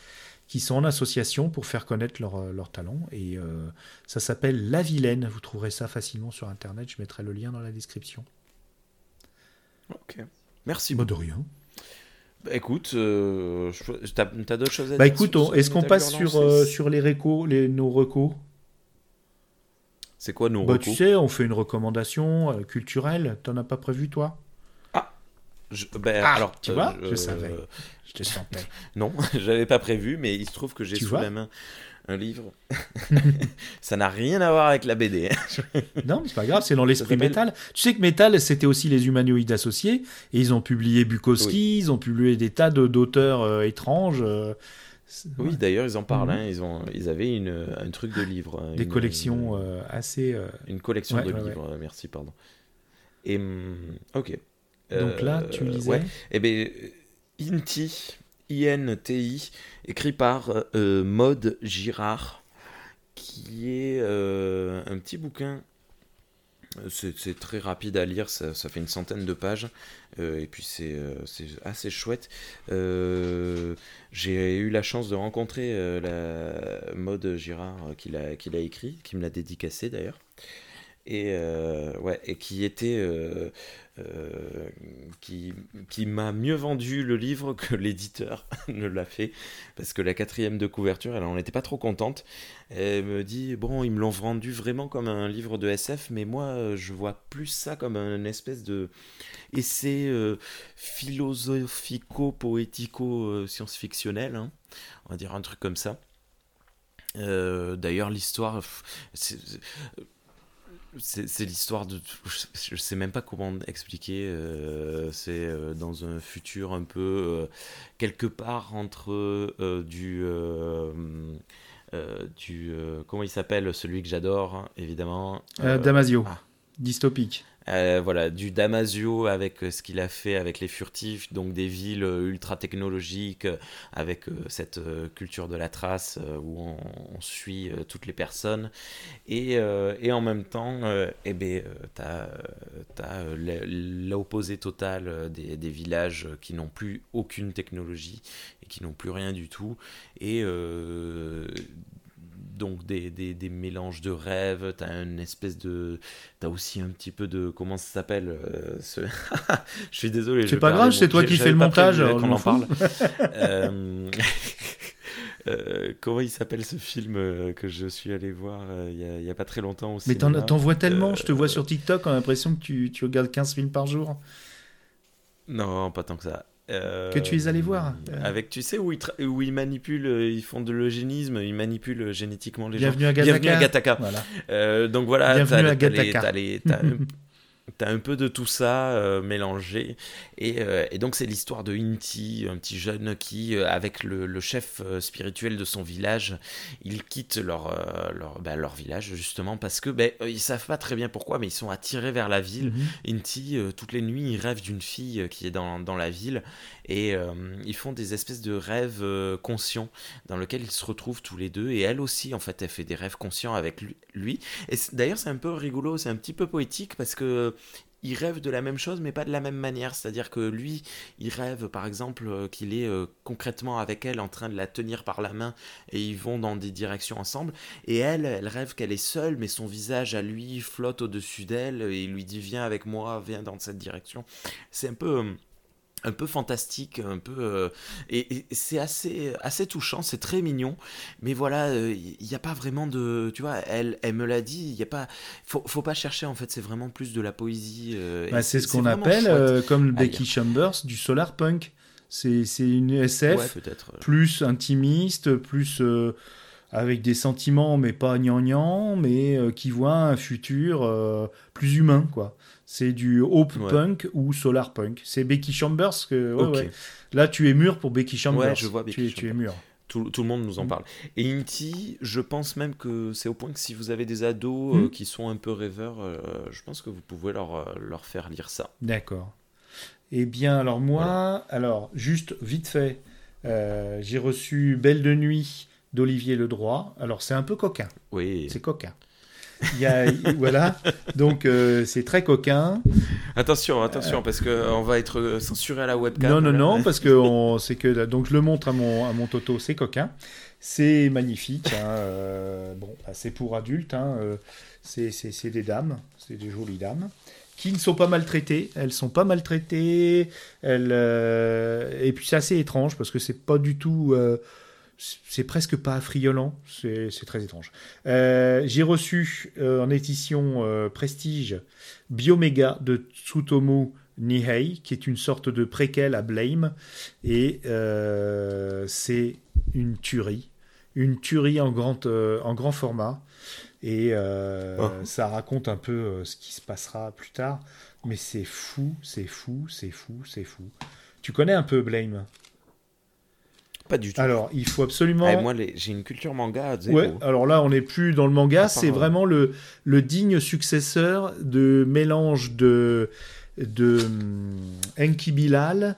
qui sont en association pour faire connaître leur, euh, leur talent. Et ça s'appelle La Vilaine. Vous trouverez ça facilement sur Internet. Je mettrai le lien dans la description. Ok. Merci beaucoup. de rien. Bah, écoute, euh, t'as as, d'autres choses à bah, dire écoute, est-ce qu'on passe sur, euh, sur les récos, les, nos recos? C'est quoi nos bah, recos? Tu sais, on fait une recommandation euh, culturelle. T'en as pas prévu, toi? Ah, ben, ah alors, tu vois, je savais. Je te sentais. non, j'avais pas prévu, mais il se trouve que j'ai sous la main un livre. ça n'a rien à voir avec la BD. Hein. non, c'est pas grave, c'est dans l'esprit métal. Tu sais que métal, c'était aussi les humanoïdes associés, et ils ont publié Bukowski, ils ont publié des tas d'auteurs euh, étranges. Euh, oui, d'ailleurs, ils en parlent. Mhm. Hein. ils, ont, ils avaient une, un truc de livres. Des collections euh, assez. Une collection de livres, merci, pardon. Et. Hum, ok. Donc là, tu lisais. Eh bien, Inti, INTI, écrit par euh, euh Maude Girard, qui est euh, un petit bouquin. C'est très rapide à lire, ça, fait une centaine de pages, euh, et puis c'est assez chouette. J'ai eu la chance de rencontrer la Maude Girard qui l'a écrit, qui me l'a dédicacé d'ailleurs et ouais et qui était euh, qui, qui m'a mieux vendu le livre que l'éditeur ne l'a fait, parce que la quatrième de couverture, elle en était pas trop contente. Elle me dit, bon, ils me l'ont vendu vraiment comme un livre de SF, mais moi, je vois plus ça comme un espèce de essai euh, philosophico-poético-science-fictionnel, hein. on va dire un truc comme ça. Euh, d'ailleurs, l'histoire l'histoire de. Je sais même pas comment expliquer. Euh, c'est euh, dans un futur un peu. Euh, quelque part entre du. du comment il s'appelle Celui que j'adore, hein, évidemment. Damasio. Ah. Dystopique. Euh, voilà, du Damasio avec euh, ce qu'il a fait avec les furtifs, donc des villes euh, ultra technologiques, avec cette culture de la trace où on, suit toutes les personnes. Et, et en même temps, eh ben, tu as, l'opposé total des, des, villages qui n'ont plus aucune technologie et qui n'ont plus rien du tout. Et donc des, des, des, mélanges de rêves, tu as une espèce de... Tu as aussi un petit peu de... Comment ça s'appelle euh, ce... Je suis désolé. C'est pas grave, c'est toi qui fais le montage. On en parle. Euh, euh, comment il s'appelle ce film que je suis allé voir il n'y a, pas très longtemps aussi Mais t'en vois tellement, je te vois sur TikTok, on a l'impression que tu, tu regardes 15 films par jour. Non, pas tant que ça que tu es allé voir. Euh, avec, tu sais, où ils, où ils manipulent, euh, ils font de l'eugénisme, ils manipulent génétiquement les gens. Bienvenue à Gataka. Voilà. Euh, donc voilà, Bienvenue à Gataka. T'as un peu de tout ça euh, mélangé. Et, euh, et donc, c'est l'histoire de Inti, un petit jeune qui, euh, avec le, le chef spirituel de son village, ils quittent leur, leur, bah, leur village justement parce que ben ils savent pas très bien pourquoi, mais ils sont attirés vers la ville. Mhm. Inti, toutes les nuits, il rêve d'une fille qui est dans, dans la ville et ils font des espèces de rêves conscients dans lesquels ils se retrouvent tous les deux. Et elle aussi, en fait, elle fait des rêves conscients avec lui. Et d'ailleurs, c'est un peu rigolo, c'est un petit peu poétique parce que il rêve de la même chose mais pas de la même manière. C'est-à-dire que lui, il rêve par exemple euh, qu'il est euh, concrètement avec elle en train de la tenir par la main et ils vont dans des directions ensemble. Et elle, elle rêve qu'elle est seule mais son visage à lui flotte au-dessus d'elle et il lui dit viens avec moi, viens dans cette direction. C'est un peu... Euh, un peu fantastique, un peu euh, et, c'est assez assez touchant, c'est très mignon, mais voilà, il euh, n'y a pas vraiment de, tu vois, elle elle me l'a dit, il y a pas, faut faut pas chercher en fait, c'est vraiment plus de la poésie. Euh, bah, c'est ce qu'on appelle comme Becky Chambers du solar punk. C'est c'est une SF plus intimiste, plus avec des sentiments mais pas gnangnan, mais qui voit un futur plus humain quoi. C'est du Hope Punk ou Solar Punk. C'est Becky Chambers que. Là, tu es mûr pour Becky Chambers. je vois tu, es, tu es mûr. Tout, tout, le monde nous en mm. parle. Et Inti, je pense même que c'est au point que si vous avez des ados euh, mm. qui sont un peu rêveurs, euh, je pense que vous pouvez leur, euh, leur faire lire ça. D'accord. Eh bien, alors moi, alors juste vite fait, j'ai reçu Belle de nuit d'Olivier Ledroit. Alors c'est un peu coquin. Oui. C'est coquin. Il y a, voilà, donc euh, c'est très coquin. Attention, attention, parce que on va être censuré à la webcam. Non, non, non, parce que c'est que donc je le montre à mon à mon Toto, c'est coquin, c'est magnifique. Hein, euh, bon, bah, c'est pour adultes, hein, euh, c'est des dames, c'est des jolies dames qui ne sont pas maltraitées. Elles sont pas maltraitées. Elles, et puis c'est assez étrange parce que c'est pas du tout c'est presque pas affriolant, c'est très étrange. Euh, j'ai reçu euh, en édition euh, Prestige Bioméga de Tsutomu Nihei, qui est une sorte de préquel à Blame, et c'est une tuerie, une tuerie en grand, en grand format, et oh. ça raconte un peu ce qui se passera plus tard, mais c'est fou, c'est fou, c'est fou, c'est fou. Tu connais un peu Blame? Pas du tout. Alors, il faut absolument. Ah, moi, j'ai une culture manga. Ouais, alors là, on n'est plus dans le manga, c'est vraiment le, le digne successeur de mélange de, de hum, Enki Bilal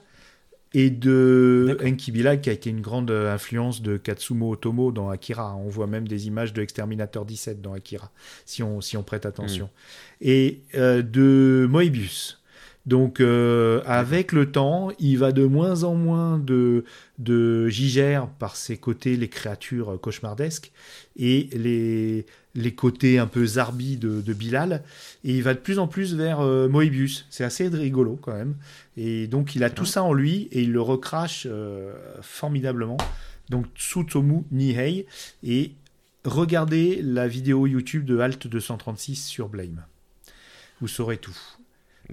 et de Enki Bilal qui a été une grande influence de Katsumo Otomo dans Akira. On voit même des images de Exterminator 17 dans Akira, si on, si on prête attention. Hmm. Et euh, de Moebius. Donc euh, avec le temps, il va de moins en moins de, de Gigère par ses côtés, les créatures cauchemardesques, et les, les côtés un peu zarbi de, Bilal, et il va de plus en plus vers euh, Moebius. C'est assez rigolo quand même. Et donc il a tout ça en lui, et il le recrache euh, formidablement. Donc Tsutomu Nihei, et regardez la vidéo YouTube de Alt 236 sur Blame. Vous saurez tout.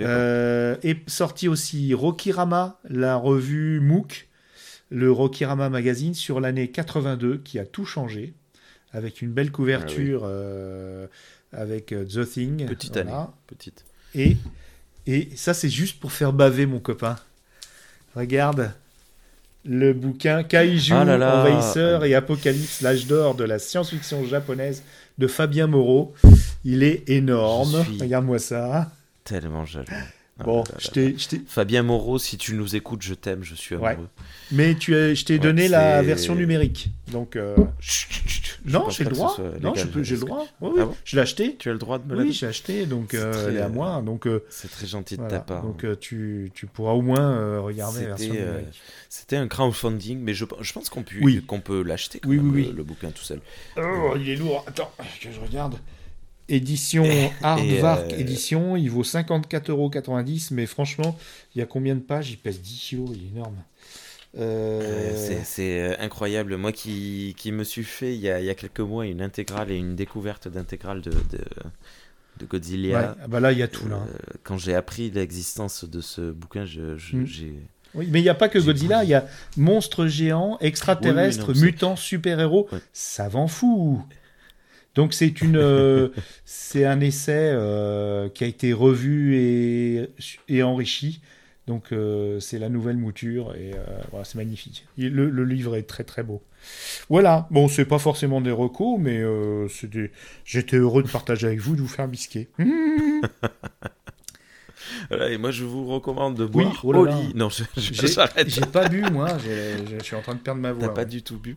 Euh, est sorti aussi Rokirama, la revue MOOC, le Rokirama Magazine sur l'année 82 qui a tout changé avec une belle couverture ah euh, avec euh, The Thing. Petite voilà. année. Petite. Et, et ça, c'est juste pour faire baver mon copain. Regarde le bouquin Kaiju, Ah là là. Envahisseur et Apocalypse, l'âge d'or de la science-fiction japonaise de Fabien Moreau. Il est énorme. Suis- Regarde-moi ça. Tellement jaloux. Bon, je t'ai- Fabien Moreau, si tu nous écoutes, je t'aime, je suis Ouais. amoureux. mais tu as- je t'ai Ouais, donné la version numérique. Donc, euh, Chut, chut, chut. Je non, j'ai le droit. Non, je peux- j'ai le droit. Oui, oui. Ah bon je l'ai acheté. Tu as le droit de me la Oui, j'ai acheté, donc euh, très, elle est à moi. Donc, euh, C'est très gentil de voilà. ta part. donc euh, tu, tu pourras au moins regarder la version C'était numérique. c'était un crowdfunding, mais je, je pense qu'on peut, Oui. qu'on peut l'acheter Oui, oui, le, oui. le bouquin tout seul. Oh, il est lourd. Attends, que je regarde. Édition Hardvark euh, édition, il vaut 54,90€, mais franchement, il y a combien de pages? Il pèse 10 kilos, il est énorme. Euh, Euh, c'est- euh, incroyable. Moi qui, qui me suis fait il y, a, il y a quelques mois une intégrale et une découverte d'intégrale de, de, de ouais, Godzilla. ah bah là, il y a tout là. euh, quand j'ai appris l'existence de ce bouquin, je, je- Mm. j'ai. Oui, mais il n'y a pas que Godzilla, il y a monstres géants, extraterrestres, Oui, oui, non, c'est- mutants, super-héros. Ouais. Ça vend fou. Donc c'est une, euh, c'est un essai euh, qui a été revu et, et enrichi. Donc euh, c'est la nouvelle mouture et euh, voilà, c'est magnifique. Il- Le, le livre est très très beau. Voilà. Bon, c'est pas forcément des recos, mais euh, c'est des- j'étais heureux de partager avec vous, de vous faire bisquer. Voilà, et moi je vous recommande de Oui, boire oh là au là. lit. Non, je- j'arrête. j'ai pas bu moi. Je suis en train de perdre ma voix. T'as pas ouais. du tout bu.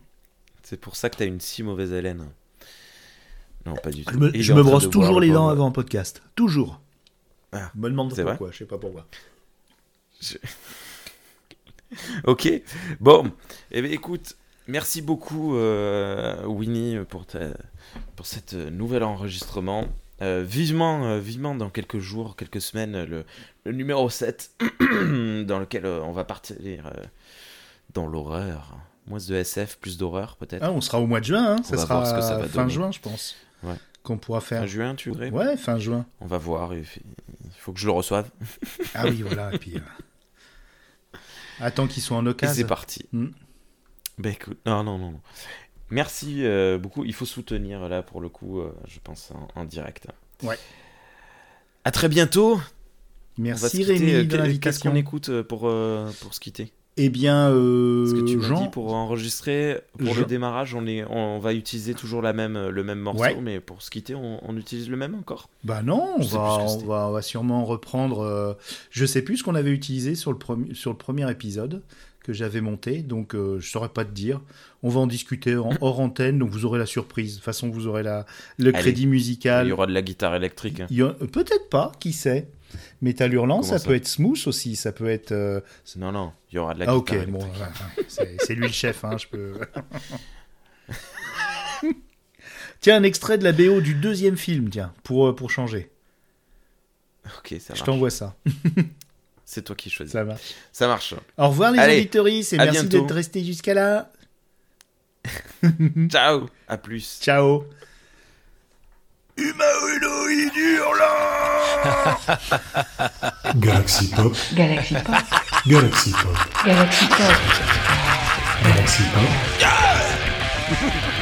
C'est pour ça que t'as une si mauvaise haleine. Non, pas du tout. Je me, je brosse toujours le les dents avant un podcast. Toujours. Ah, me demande pourquoi, je sais pas pourquoi. Ok. Bon. Eh bien, écoute, merci beaucoup, euh, Winnie, pour, ta, pour cet euh, nouvel enregistrement. Euh, vivement, euh, vivement dans quelques jours, quelques semaines, le, le numéro 7, dans lequel on va partir dans l'horreur. Moins de SF, plus d'horreur, peut-être. Ah, on sera au mois de juin, hein. ça sera ce que ça va fin donner. juin, je pense. Ouais. Qu'on pourra faire. Fin juin, tu voudrais Ouais, fin juin. On va voir. Il faut que je le reçoive. Ah oui, voilà. Et puis, euh, attends qu'ils soient en occasion. c'est parti. Mm. Ben écoute, non, non, non, non. Merci euh, beaucoup. Il faut soutenir là pour le coup, euh, je pense, en, en direct. Ouais. À très bientôt. Merci. Rémi de qu'est- Qu'est-ce l'invitation. qu'on écoute pour, euh, pour se quitter? Eh bien, euh, Parce que tu Jean, dit pour enregistrer, pour Jean- le démarrage, on, est, on va utiliser toujours la même, le même morceau, Ouais. mais pour se quitter, on, on utilise le même encore? bah non, on va, ce on va, on va sûrement reprendre. euh, je sais plus ce qu'on avait utilisé sur le, premier, sur le premier épisode que j'avais monté, donc euh, je saurais pas te dire. On va en discuter en, hors antenne, donc vous aurez la surprise. De toute façon, vous aurez la, le Allez. crédit musical. Il y aura de la guitare électrique. hein. Peut-être pas, qui sait. Métal hurlant, ça, ça peut être smooth aussi, ça peut être. euh, Non, non, il y aura de la Ah guitare ok, bon, c'est lui le chef, hein, je peux. tiens, un extrait de la BO du deuxième film, tiens, pour, euh, pour changer. Ok, ça Je marche. t'envoie ça. C'est toi qui choisis. Ça marche. Ça marche. Au revoir les Allez, auditories et merci d'être restés jusqu'à là. Ciao. À plus. Ciao. Galaxy Pop, Galaxy Pop, Galaxy Pop, Galaxy Pop, Galaxy Pop.